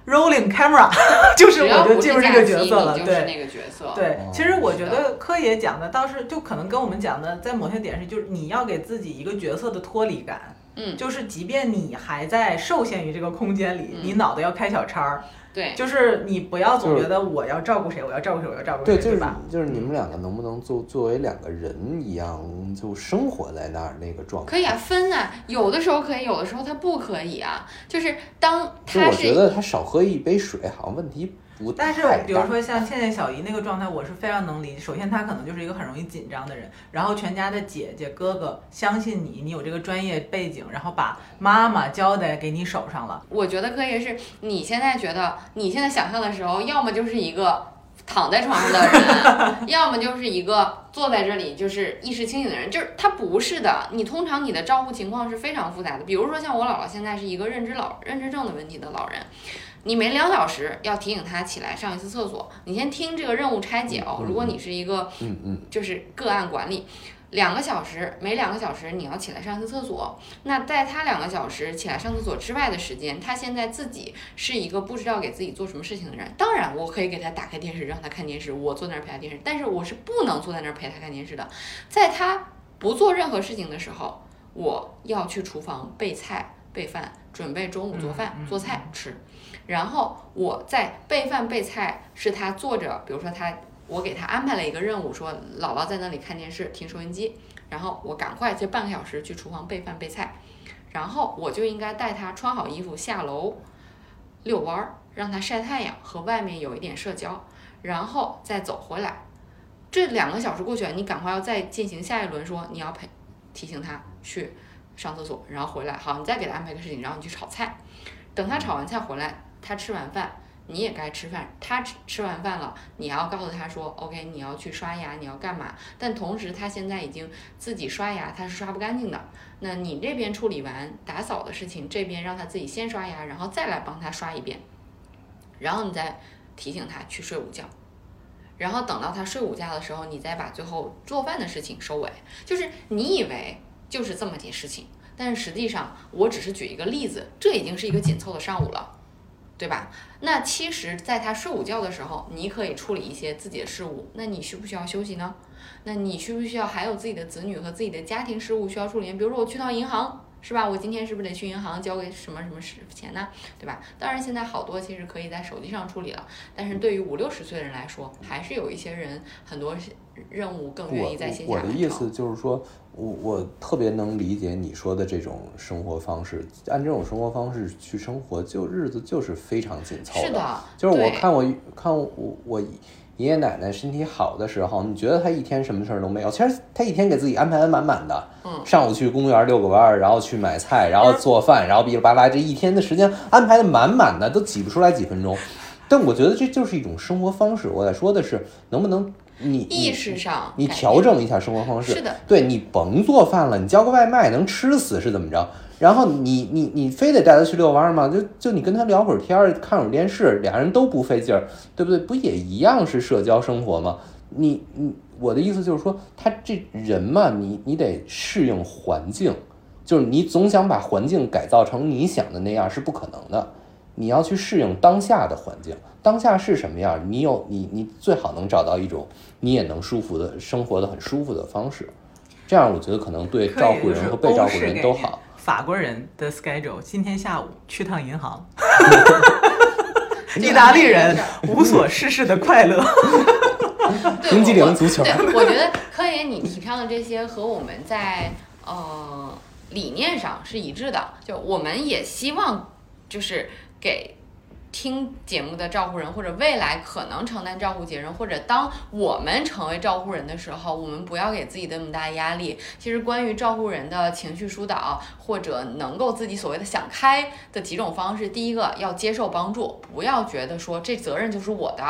A: rolling camera，[LAUGHS] 就是我就进入这个角色了，
B: 你就是
A: 对。
B: 那个角色。
A: 对
C: 哦，
A: 其实我觉得柯爷讲的倒是就可能跟我们讲的在某些点是，就是你要给自己一个角色的脱离感，
B: 嗯，
A: 就是即便你还在受限于这个空间里，
B: 嗯
A: 你脑袋要开小差儿，
B: 对，
A: 就是你不要总觉得我要照顾谁，我要照顾谁，我要照顾谁，
C: 对，就是
A: 吧？
C: 就是你们两个能不能作作为两个人一样，就生活在那儿那个状态？
B: 可以啊，分啊，有的时候可以，有的时候他不可以啊。就是当他是
C: 我觉得他少喝一杯水，好像问题不太
A: 但是。比如说像倩倩小姨那个状态，我是非常能理解。首先，她可能就是一个很容易紧张的人，然后全家的姐姐哥哥相信你，你有这个专业背景，然后把妈妈交代给你手上了。
B: 我觉得可以是，你现在觉得你现在想象的时候，要么就是一个躺在床上的人，[LAUGHS] 要么就是一个坐在这里就是意识清醒的人，就是他不是的。你通常你的照顾情况是非常复杂的，比如说像我姥姥现在是一个认知老认知症的问题的老人，你每两小时要提醒他起来上一次厕所，你先听这个任务拆解哦。如果你是一个
C: 嗯嗯，
B: 就是个案管理，两个小时，每两个小时你要起来上一次厕所。那在他两个小时起来上厕所之外的时间，他现在自己是一个不知道给自己做什么事情的人。当然，我可以给他打开电视让他看电视，我坐那儿陪他电视，但是我是不能坐在那儿陪他看电视的。在他不做任何事情的时候，我要去厨房备菜、备饭，准备中午做饭、做菜吃。然后我在备饭备菜是他坐着，比如说他我给他安排了一个任务，说姥姥在那里看电视、听收音机，然后我赶快这半个小时去厨房备饭备菜，然后我就应该带他穿好衣服下楼遛弯儿，让他晒太阳和外面有一点社交，然后再走回来。这两个小时过去了，你赶快要再进行下一轮，说你要陪提醒他去上厕所，然后回来，好，你再给他安排个事情，然后你去炒菜。等他炒完菜回来，他吃完饭，你也该吃饭。他吃吃完饭了，你要告诉他说，OK，你要去刷牙，你要干嘛？但同时他现在已经自己刷牙，他是刷不干净的。那你这边处理完打扫的事情，这边让他自己先刷牙，然后再来帮他刷一遍，然后你再提醒他去睡午觉。然后等到他睡午觉的时候，你再把最后做饭的事情收尾。就是你以为就是这么件事情，但是实际上我只是举一个例子，这已经是一个紧凑的上午了，对吧？那其实，在他睡午觉的时候，你可以处理一些自己的事务。那你需不需要休息呢？那你需不需要还有自己的子女和自己的家庭事务需要处理？比如说我去趟银行，是吧？我今天是不是得去银行交给什么什么事钱呢？对吧？当然，现在好多其实可以在手机上处理了，但是对于五六十岁的人来说，还是有一些人很多任务更愿意在线下
C: 我
B: 完成。
C: 的意思就是说，我我特别能理解你说的这种生活方式，按这种生活方式去生活，就日子就是非常紧凑
B: 是的，
C: 就是我看我看我我爷爷奶奶身体好的时候，你觉得他一天什么事儿都没有，其实他一天给自己安排的满满的。
B: 嗯
C: 上午去公园遛个弯儿，然后去买菜，然后做饭，然后哔哩吧啦，这一天的时间安排的满满的，都挤不出来几分钟。但我觉得这就是一种生活方式。我在说的是，能不能你
B: 意
C: 你
B: 识上
C: 你调整一下生活方式。
B: 是的，
C: 对你甭做饭了，你叫个外卖能吃死是怎么着？然后你你你非得带他去遛弯吗？就就你跟他聊会儿天儿，看会儿电视，俩人都不费劲儿，对不对？不也一样是社交生活吗？你你我的意思就是说，他这人嘛，你你得适应环境，就是你总想把环境改造成你想的那样是不可能的。你要去适应当下的环境，当下是什么样，你有你你最好能找到一种你也能舒服的生活的很舒服的方式，这样我觉得可能对照顾人和被照顾人都好。
A: 法国人的 schedule，今天下午去趟银行。
B: 就 [LAUGHS]
A: 意大利人无所事事的快乐。[LAUGHS]
B: 对
C: 冰激凌
B: 我
C: 足球
B: 对，我觉得科研你提倡的这些和我们在呃理念上是一致的，就我们也希望就是给。听节目的照顾人，或者未来可能承担照顾别人，或者当我们成为照顾人的时候，我们不要给自己那么大压力。其实关于照顾人的情绪疏导，或者能够自己所谓的想开的几种方式，第一个要接受帮助，不要觉得说这责任就是我的，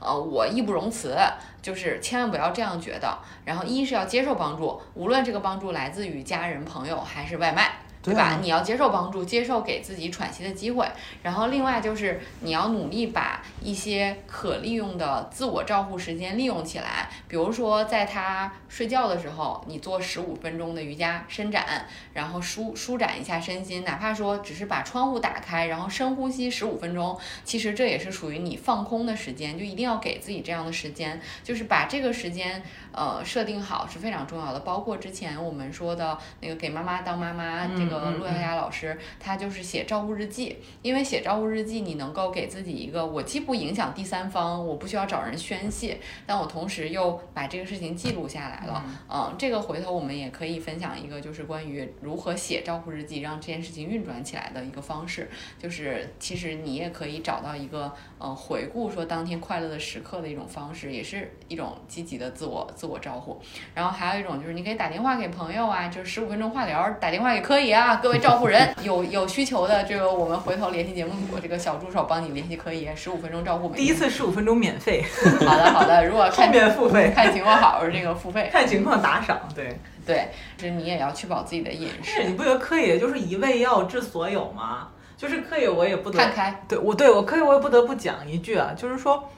B: 呃，我义不容辞，就是千万不要这样觉得。然后一是要接受帮助，无论这个帮助来自于家人、朋友还是外卖。对吧？
A: 对啊
B: 你要接受帮助，接受给自己喘息的机会。然后另外就是你要努力把一些可利用的自我照护时间利用起来。比如说，在他睡觉的时候，你做十五分钟的瑜伽伸展，然后舒舒展一下身心，哪怕说只是把窗户打开，然后深呼吸十五分钟，其实这也是属于你放空的时间，就一定要给自己这样的时间，就是把这个时间呃设定好是非常重要的。包括之前我们说的那个给妈妈当妈妈，这个
A: 嗯嗯
B: 陆亚亚老师他就是写照顾日记，因为写照顾日记你能够给自己一个我既不影响第三方，我不需要找人宣泄，但我同时又把这个事情记录下来了。嗯，这个回头我们也可以分享一个，就是关于如何写照顾日记，让这件事情运转起来的一个方式。就是其实你也可以找到一个呃回顾说当天快乐的时刻的一种方式，也是一种积极的自我自我照顾。然后还有一种就是你可以打电话给朋友啊，就是十五分钟化疗，打电话也可以啊。啊，各位照顾人有有需求的，这个我们回头联系节目组，这个小助手帮你联系可以，十五分钟照顾每。
A: 第一次十五分钟免费，
B: 好的好的，如果 [LAUGHS] 看
A: 面付费，
B: 看情况好是，这个付费。
A: 看情况打赏。对，
B: 对，就是你也要确保自己的饮
A: 食你，不觉得科野就是一味药治所有吗？就是刻意，我也不得
B: 看开。
A: 对我对我可以，我也不得不讲一句啊，就是说，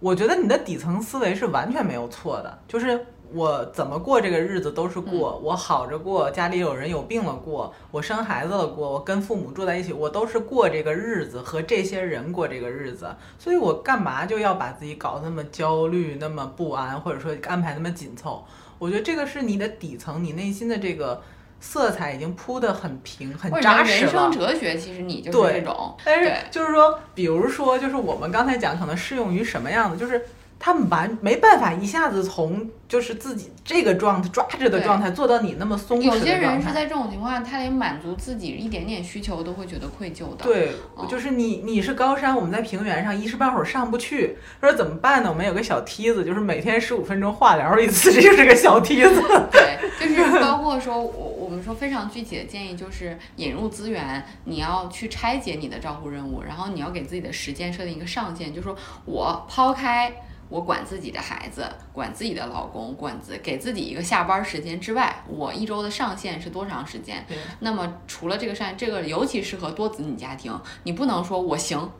A: 我觉得你的底层思维是完全没有错的，就是我怎么过这个日子都是过，我好着过，家里有人有病了过，我生孩子了过，我跟父母住在一起，我都是过这个日子和这些人过这个日子，所以我干嘛就要把自己搞得那么焦虑、那么不安，或者说安排那么紧凑？我觉得这个是你的底层，你内心的这个色彩已经铺得很平、很扎实了
B: 人生。哲学，其实你就是
A: 对
B: 这种。
A: 但是就是说，比如说，就是我们刚才讲，可能适用于什么样的，就是他们完没办法一下子从就是自己这个状态抓着的状态做到你那么松弛
B: 有
A: 的状态。
B: 些人是在这种情况下，他连满足自己一点点需求都会觉得愧疚的。
A: 对
B: 哦，
A: 就是你，你是高山，我们在平原上，一时半会儿上不去。说怎么办呢？我们有个小梯子，就是每天十五分钟化疗一次，这就是个小梯子。
B: 对，就是包括说，我我们说非常具体的建议就是引入资源，你要去拆解你的照护任务，然后你要给自己的时间设定一个上限，就是说我抛开。我管自己的孩子，管自己的老公，管自给自己一个下班时间之外，我一周的上限是多长时间？
A: 对
B: 那么除了这个上限，这个尤其适合多子女家庭，你不能说我行。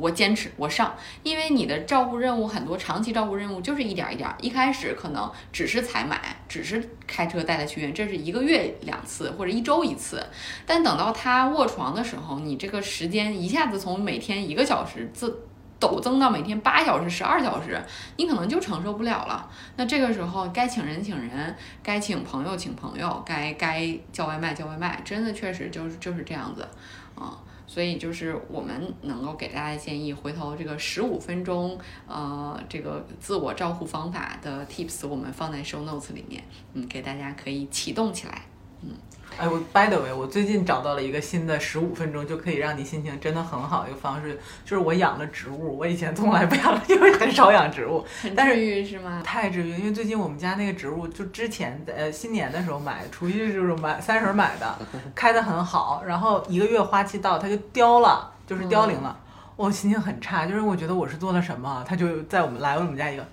B: 我坚持，我上，因为你的照顾任务很多，长期照顾任务就是一点儿一点儿。一开始可能只是采买，只是开车带他去医院，这是一个月两次或者一周一次。但等到他卧床的时候，你这个时间一下子从每天一个小时自陡增到每天八小时、十二小时，你可能就承受不了了。那这个时候该请人请人，该请朋友请朋友，该该叫外卖叫外卖，真的确实就是就是这样子，啊、所以就是我们能够给大家建议，回头这个十五分钟，呃，这个自我照护方法的 tips，我们放在 show notes 里面，嗯，给大家可以启动起来。
A: 嗯哎，我 by the way，我最近找到了一个新的十五分钟就可以让你心情真的很好的一个方式，就是我养了植物。我以前从来不养，[LAUGHS] 因为很少养植物，
B: 很
A: 但是
B: 治愈是吗？
A: 太治愈。因为最近我们家那个植物，就之前呃新年的时候买，除夕的时候买，三十儿买的，[LAUGHS] 开的很好，然后一个月花期到，它就凋了，就是凋零了。我心情很差，就是我觉得我是做了什么，它就在我们来我们家一个，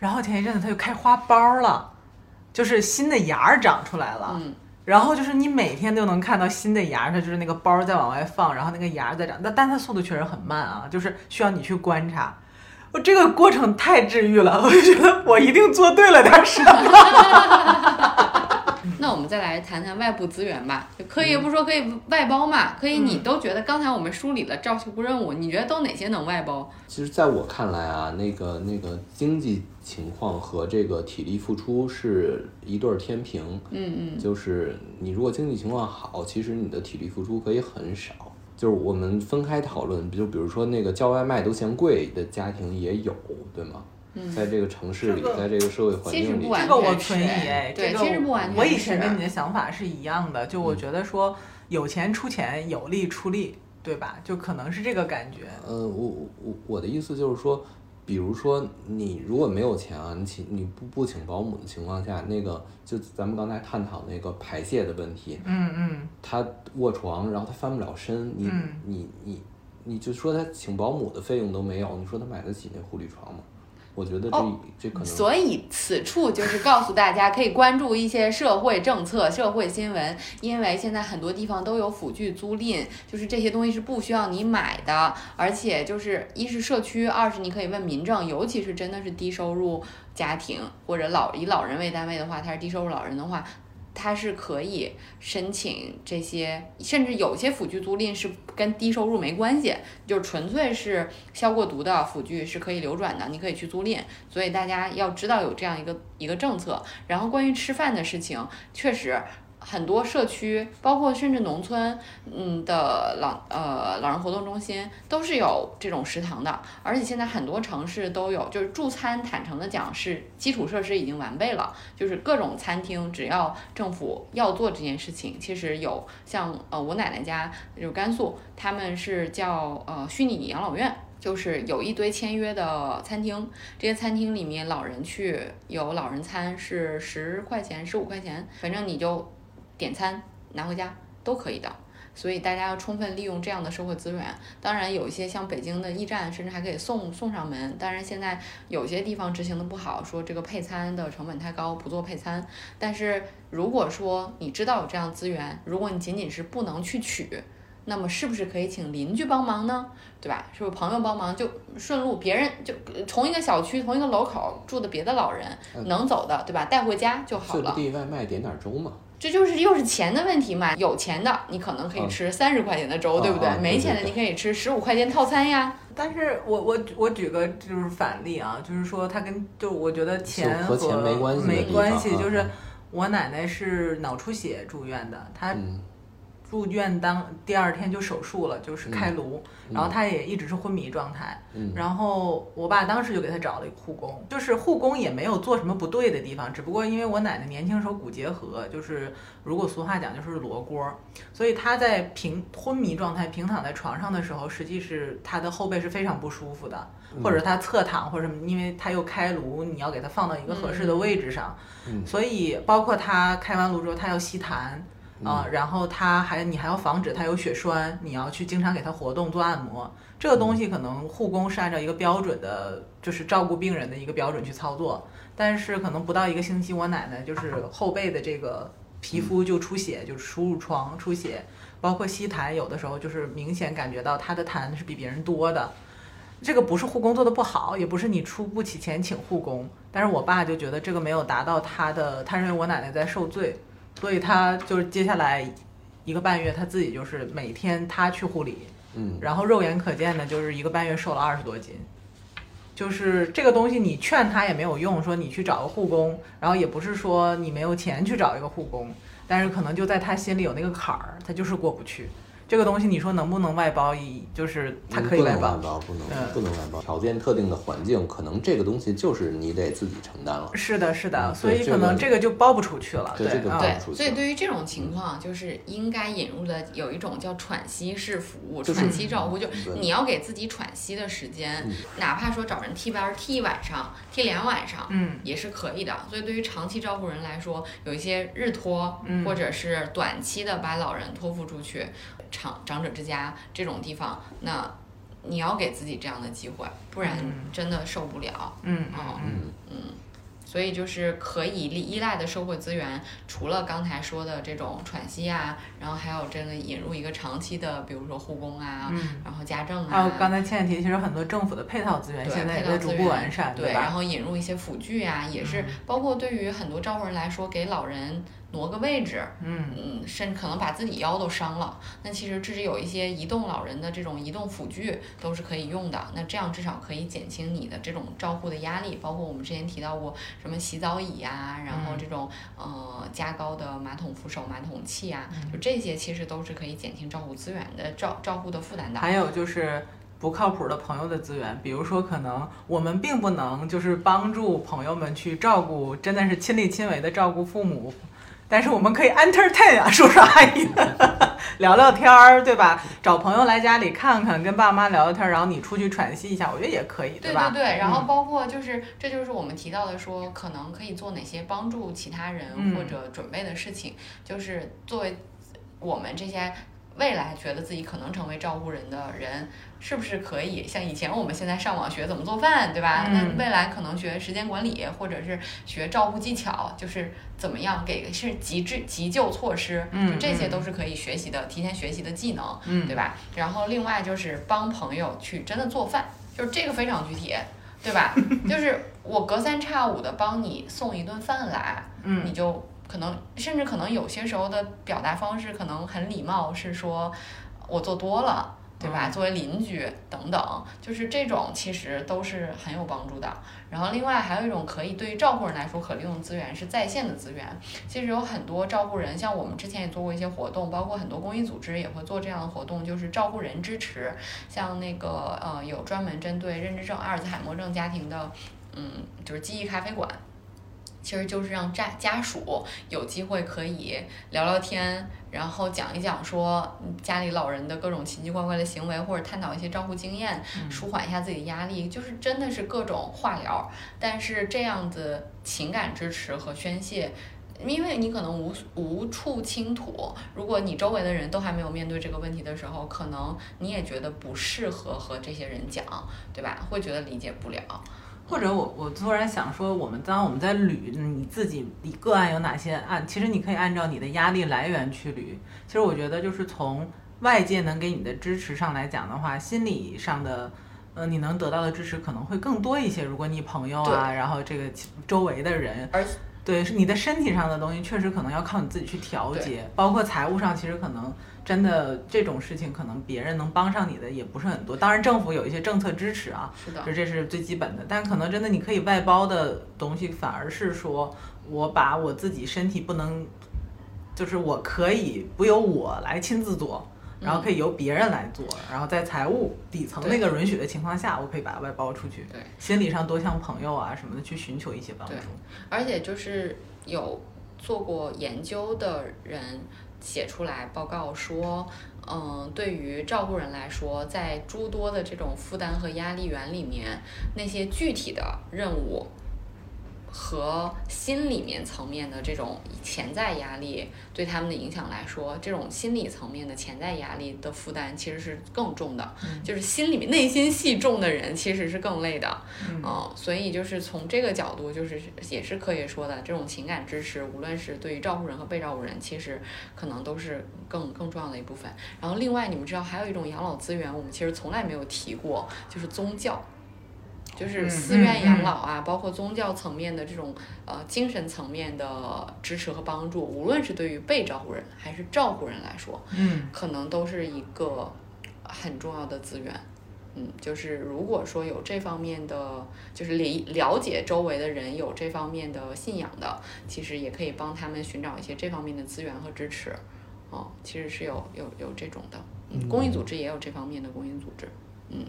A: 然后前一阵子它就开花苞了，就是新的芽儿长出来了。
B: 嗯，
A: 然后就是你每天都能看到新的牙，它就是那个包在往外放，然后那个牙在长，但但它速度确实很慢啊，就是需要你去观察。我这个过程太治愈了，[LAUGHS] 我就觉得我一定做对了点什么。[LAUGHS]
B: 那我们再来谈谈外部资源吧。就科业不说可以外包嘛？可以，你都觉得刚才我们梳理了照顾任务，你觉得都哪些能外包？
C: 其实，在我看来啊，那个那个经济情况和这个体力付出是一对儿天平。
B: 嗯嗯，
C: 就是你如果经济情况好，其实你的体力付出可以很少。就是我们分开讨论，就比如说那个叫外卖都嫌贵的家庭也有，对吗？
B: 嗯。
C: 在这个城市里，在这个社会环境里。
B: 其实不，完
A: 这个我
B: 全
A: 存疑
B: 是
A: 哎，
B: 对
A: 这个
B: 其实不完全
A: 我以前跟你的想法是一样的，就我觉得说有钱出钱，有力出力，对吧？就可能是这个感觉。
C: 呃，我我我的意思就是说，比如说你如果没有钱啊，你请你不不请保姆的情况下，那个就咱们刚才探讨那个排泄的问题，
A: 嗯嗯，
C: 他卧床，然后他翻不了身，你、
A: 嗯。
C: 你你你就说他请保姆的费用都没有，你说他买得起那护理床吗？我觉得这、
B: 哦
C: 这可能
B: 所以此处就是告诉大家，可以关注一些社会政策、社会新闻，因为现在很多地方都有辅具租赁，就是这些东西是不需要你买的，而且就是一是社区，二是你可以问民政，尤其是真的是低收入家庭或者老以老人为单位的话，他是低收入老人的话。它是可以申请这些，甚至有些辅具租赁是跟低收入没关系，就是纯粹是消过毒的辅具是可以流转的，你可以去租赁。所以大家要知道有这样一个一个政策。然后关于吃饭的事情，确实很多社区，包括甚至农村，嗯的。老呃老人活动中心都是有这种食堂的，而且现在很多城市都有，就是助餐，坦诚的。讲是基础设施已经完备了，就是各种餐厅，只要政府要做这件事情，其实有像呃我奶奶家就是甘肃，他们是叫呃虚拟养老院。就是有一堆签约的。餐厅，这些餐厅里面老人去有老人餐是十块钱、十五块钱，反正你就点餐拿回家，都可以的。所以大家要充分利用这样的社会资源。当然，有一些像北京的驿站，甚至还可以送送上门。当然，现在有些地方执行的不好，说这个配餐的成本太高，不做配餐。但是如果说你知道有这样资源，如果你仅仅是不能去取，那么是不是可以请邻居帮忙呢？对吧？是不是朋友帮忙就顺路，别人就同一个小区、同一个楼口住的别的老人能走的，对吧？带回家就好了。
C: 碎不地外卖点点粥嘛。
B: 这就是又是钱的问题嘛。有钱的你可能可以吃三十块钱的粥，
C: 嗯
B: 对不对没钱的你可以吃十五块钱套餐呀。
A: 但是我我我举个就是反例啊，就是说他跟就我觉得钱
C: 就和钱没关系
A: 没关系，
C: 啊
A: 就是我奶奶是脑出血住院的，她
C: 嗯
A: 住院当第二天就手术了，就是开颅，然后他也一直是昏迷状态。
C: 嗯
A: 然后我爸当时就给他找了一个护工，就是护工也没有做什么不对的地方，只不过因为我奶奶年轻时候骨结核，就是如果俗话讲就是罗锅，所以她在平昏迷状态平躺在床上的时候，实际是她的后背是非常不舒服的，或者她侧躺或者什么，因为她又开颅，你要给她放到一个合适的位置上，
C: 嗯
A: 所以包括她开完颅之后，她要吸痰。
C: 嗯
A: 啊、然后她还你还要防止她有血栓，你要去经常给她活动做按摩，这个东西可能护工是按照一个标准的，就是照顾病人的一个标准去操作，但是可能不到一个星期，我奶奶就是后背的这个皮肤就出血，就是输入疮出血，包括吸痰，有的时候就是明显感觉到她的痰是比别人多的。这个不是护工做的不好，也不是你出不起钱请护工，但是我爸就觉得这个没有达到他的，他认为我奶奶在受罪，所以他就是接下来一个半月，他自己就是每天他去护理，
C: 嗯
A: 然后肉眼可见的就是一个半月瘦了二十多斤。就是这个东西，你劝他也没有用，说你去找个护工，然后也不是说你没有钱去找一个护工，但是可能就在他心里有那个坎儿，他就是过不去。这个东西你说能不能外包？一就是他可以外包
C: 不能外，包，不能
A: 嗯
C: 不能外包。条件特定的环境，可能这个东西就是你得自己承担了。
A: 是的，是的，
C: 嗯
A: 所以可能这个就包不出去了。对啊
C: 对这个包
B: 对
C: 出，去
B: 所以对于这种情况，就是应该引入的有一种叫喘息式服务、喘息照顾，就
C: 对
B: 你要给自己喘息的时间，哪怕说找人替班儿替一晚上、替两晚上，
A: 嗯
B: 也是可以的。所以对于长期照顾人来说，有一些日托，
A: 嗯
B: 或者是短期的把老人托付出去，长长者之家这种地方，那你要给自己这样的机会，不然
A: 嗯
B: 真的受不了。
A: 嗯
B: 哦
A: 嗯
C: 嗯
B: 所以就是可以依依赖的社会资源，除了刚才说的这种喘息啊，然后还有这个引入一个长期的，比如说护工啊，
A: 嗯。
B: 然后家政啊
A: 还有
B: 啊，
A: 刚才倩倩提，其实很多政府的配套资源
B: 对
A: 现在也
B: 配套
A: 在逐步完善，
B: 对，然？后引入一些辅具啊，也是
A: 嗯
B: 包括对于很多照顾人来说，给老人挪个位置，
A: 嗯
B: 嗯，甚至可能把自己腰都伤了。那其实这是有一些移动老人的这种移动辅具都是可以用的。那这样至少可以减轻你的这种照护的压力，包括我们之前提到过什么洗澡椅呀、然后
A: 嗯
B: 这种呃加高的马桶扶手、马桶器啊，
A: 嗯
B: 就这些其实都是可以减轻照护资源的照照护的负担的。
A: 还有就是不靠谱的朋友的资源，比如说可能我们并不能就是帮助朋友们去照顾，真的是亲力亲为的照顾父母。但是我们可以 entertain 啊，叔叔阿姨聊聊天儿，对吧？找朋友来家里看看，跟爸妈聊聊天儿，然后你出去喘息一下，我觉得也可以，吧？
B: 对对对，然后
A: 嗯
B: 包括就是，这就是我们提到的说，可能可以做哪些帮助其他人
A: 嗯
B: 或者准备的事情，就是作为我们这些未来觉得自己可能成为照顾人的人，是不是可以像以前我们现在上网学怎么做饭，对吧？
A: 嗯
B: 那未来可能学时间管理，或者是学照顾技巧，就是怎么样给是急治急救措施，
A: 嗯
B: 就这些
A: 嗯
B: 都是可以学习的，提前学习的技能。
A: 嗯，
B: 对吧？然后另外就是帮朋友去真的做饭，就是这个非常具体，对吧？[LAUGHS] 就是我隔三差五的帮你送一顿饭来，
A: 嗯
B: 你就可能甚至可能有些时候的表达方式可能很礼貌，是说我做多了。对吧？
A: 嗯
B: 作为邻居等等，就是这种其实都是很有帮助的。然后另外还有一种可以对于照顾人来说可利用资源是在线的资源。其实有很多照顾人，像我们之前也做过一些活动，包括很多公益组织也会做这样的活动，就是照顾人支持。像那个呃，有专门针对认知症、阿尔兹海默症家庭的，嗯，就是记忆咖啡馆。其实就是让家家属有机会可以聊聊天，然后讲一讲说嗯家里老人的各种奇奇怪怪的行为，或者探讨一些照顾经验，舒缓一下自己的压力，就是真的是各种化疗。但是这样子情感支持和宣泄，因为你可能无无处倾吐，如果你周围的人都还没有面对这个问题的时候，可能你也觉得不适合和这些人讲，对吧？会觉得理解不了。
A: 或者我我突然想说，我们当我们在捋你自己你个案有哪些案，其实你可以按照你的压力来源去捋。其实我觉得就是从外界能给你的支持上来讲的话，心理上的。呃，你能得到的支持可能会更多一些。如果你朋友啊，然后这个周围的人，
B: 而
A: 对，是你的身体上的东西，确实可能要靠你自己去调节。包括财务上，其实可能真的这种事情，可能别人能帮上你的也不是很多。当然，政府有一些政策支持啊，
B: 是的，
A: 就这是最基本的。但可能真的你可以外包的东西，反而是说我把我自己身体不能，就是我可以不由我来亲自做。然后可以由别人来做，然后在财务底层那个允许的情况下，我可以把它外包出去。
B: 对，
A: 心理上多向朋友啊什么的去寻求一些帮助。
B: 而且就是有做过研究的人写出来报告说，嗯，对于照顾人来说，在诸多的这种负担和压力源里面，那些具体的任务。和心里面层面的这种潜在压力对他们的影响来说，这种心理层面的潜在压力的负担其实是更重的，就是心里面内心戏重的人其实是更累的，嗯，所以就是从这个角度，就是也是可以说的，这种情感支持，无论是对于照顾人和被照顾人，其实可能都是更更重要的一部分。然后另外，你们知道还有一种养老资源，我们其实从来没有提过，就是宗教。就是寺院养老啊，包括宗教层面的这种呃精神层面的支持和帮助，无论是对于被照顾人还是照顾人来说，
A: 嗯，
B: 可能都是一个很重要的资源。嗯，就是如果说有这方面的，就是理了解周围的人有这方面的信仰的，其实也可以帮他们寻找一些这方面的资源和支持。哦，其实是有有有这种的，嗯，公益组织也有这方面的公益组织，嗯。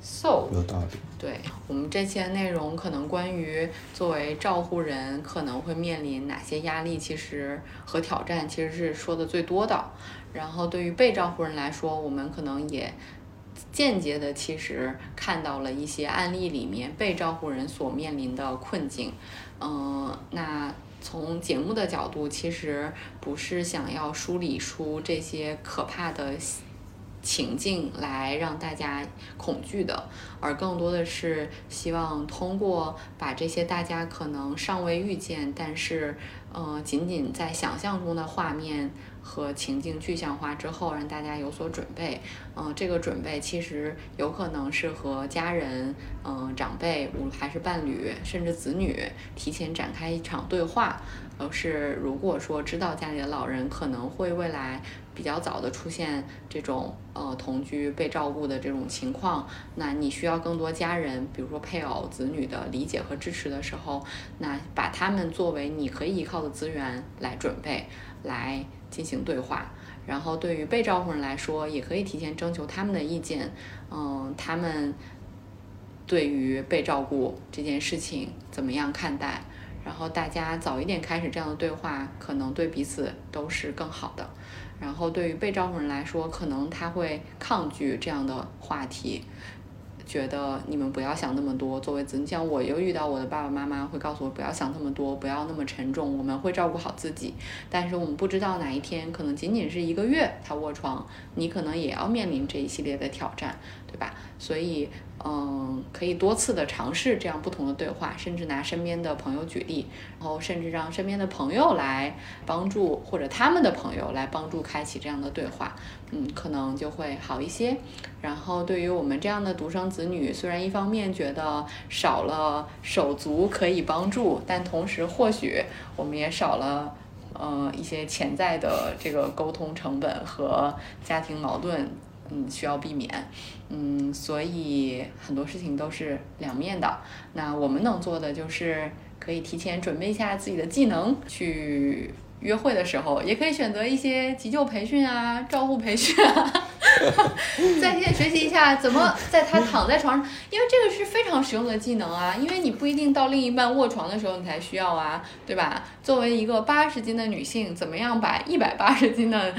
B: So
C: 有道理。
B: 对我们这些内容，可能关于作为照护人可能会面临哪些压力，其实和挑战，其实是说的最多的。然后对于被照护人来说，我们可能也间接的其实看到了一些案例里面被照护人所面临的困境。嗯，那从节目的角度，其实不是想要梳理出这些可怕的。情境来让大家恐惧的，而更多的是希望通过把这些大家可能尚未遇见，但是呃仅仅在想象中的画面和情境具象化之后，让大家有所准备。嗯，这个准备其实有可能是和家人、嗯长辈，还是伴侣，甚至子女提前展开一场对话。而是如果说知道家里的老人可能会未来比较早的出现这种呃同居被照顾的这种情况，那你需要更多家人，比如说配偶、子女的理解和支持的时候，那把他们作为你可以依靠的资源来准备，来进行对话。然后对于被照顾人来说，也可以提前征求他们的意见，嗯，他们对于被照顾这件事情怎么样看待？然后大家早一点开始这样的对话，可能对彼此都是更好的。然后对于被照顾人来说，可能他会抗拒这样的话题，觉得你们不要想那么多。作为子女，像我又遇到我的爸爸妈妈会告诉我不要想那么多，不要那么沉重，我们会照顾好自己。但是我们不知道哪一天，可能仅仅是一个月他卧床，你可能也要面临这一系列的挑战，对吧？所以。嗯，可以多次的尝试这样不同的对话，甚至拿身边的朋友举例，然后甚至让身边的朋友来帮助，或者他们的朋友来帮助开启这样的对话，嗯，可能就会好一些。然后对于我们这样的独生子女，虽然一方面觉得少了手足可以帮助，但同时或许我们也少了呃一些潜在的这个沟通成本和家庭矛盾。嗯，需要避免，嗯，所以很多事情都是两面的。那我们能做的就是可以提前准备一下自己的技能，去约会的时候，也可以选择一些急救培训啊、照护培训啊。在线学习一下怎么在他躺在床上，因为这个是非常实用的技能啊。因为你不一定到另一半卧床的时候你才需要啊，对吧？作为一个八十斤的女性，怎么样把一百八十斤的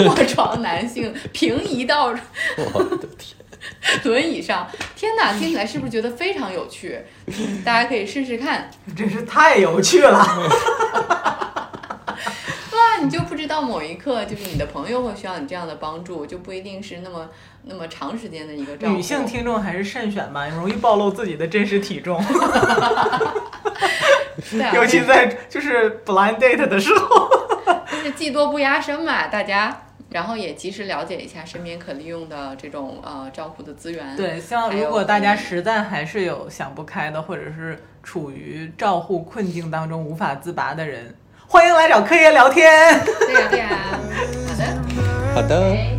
B: 卧床男性平移到？
C: 我的天！
B: 轮椅上。天哪，听起来是不是觉得非常有趣？大家可以试试看。
A: 真是太有趣了。
B: 哇，你就不知道某一刻，就是你的朋友会需要你这样的帮助，就不一定是那么那么长时间的一个照顾。
A: 女性听众还是慎选吧，容易暴露自己的真实体重，[LAUGHS]
B: 对啊，
A: 尤其在就是 blind date 的时候。
B: 就是技多不压身嘛，大家。然后也及时了解一下身边可利用的这种呃照顾的资源。
A: 对，希望如果大家实在还是有想不开的，或者是处于照护困境当中无法自拔的人，欢迎来找科爷聊天。
B: 对呀、对呀、好的。
C: 好的。
B: 哎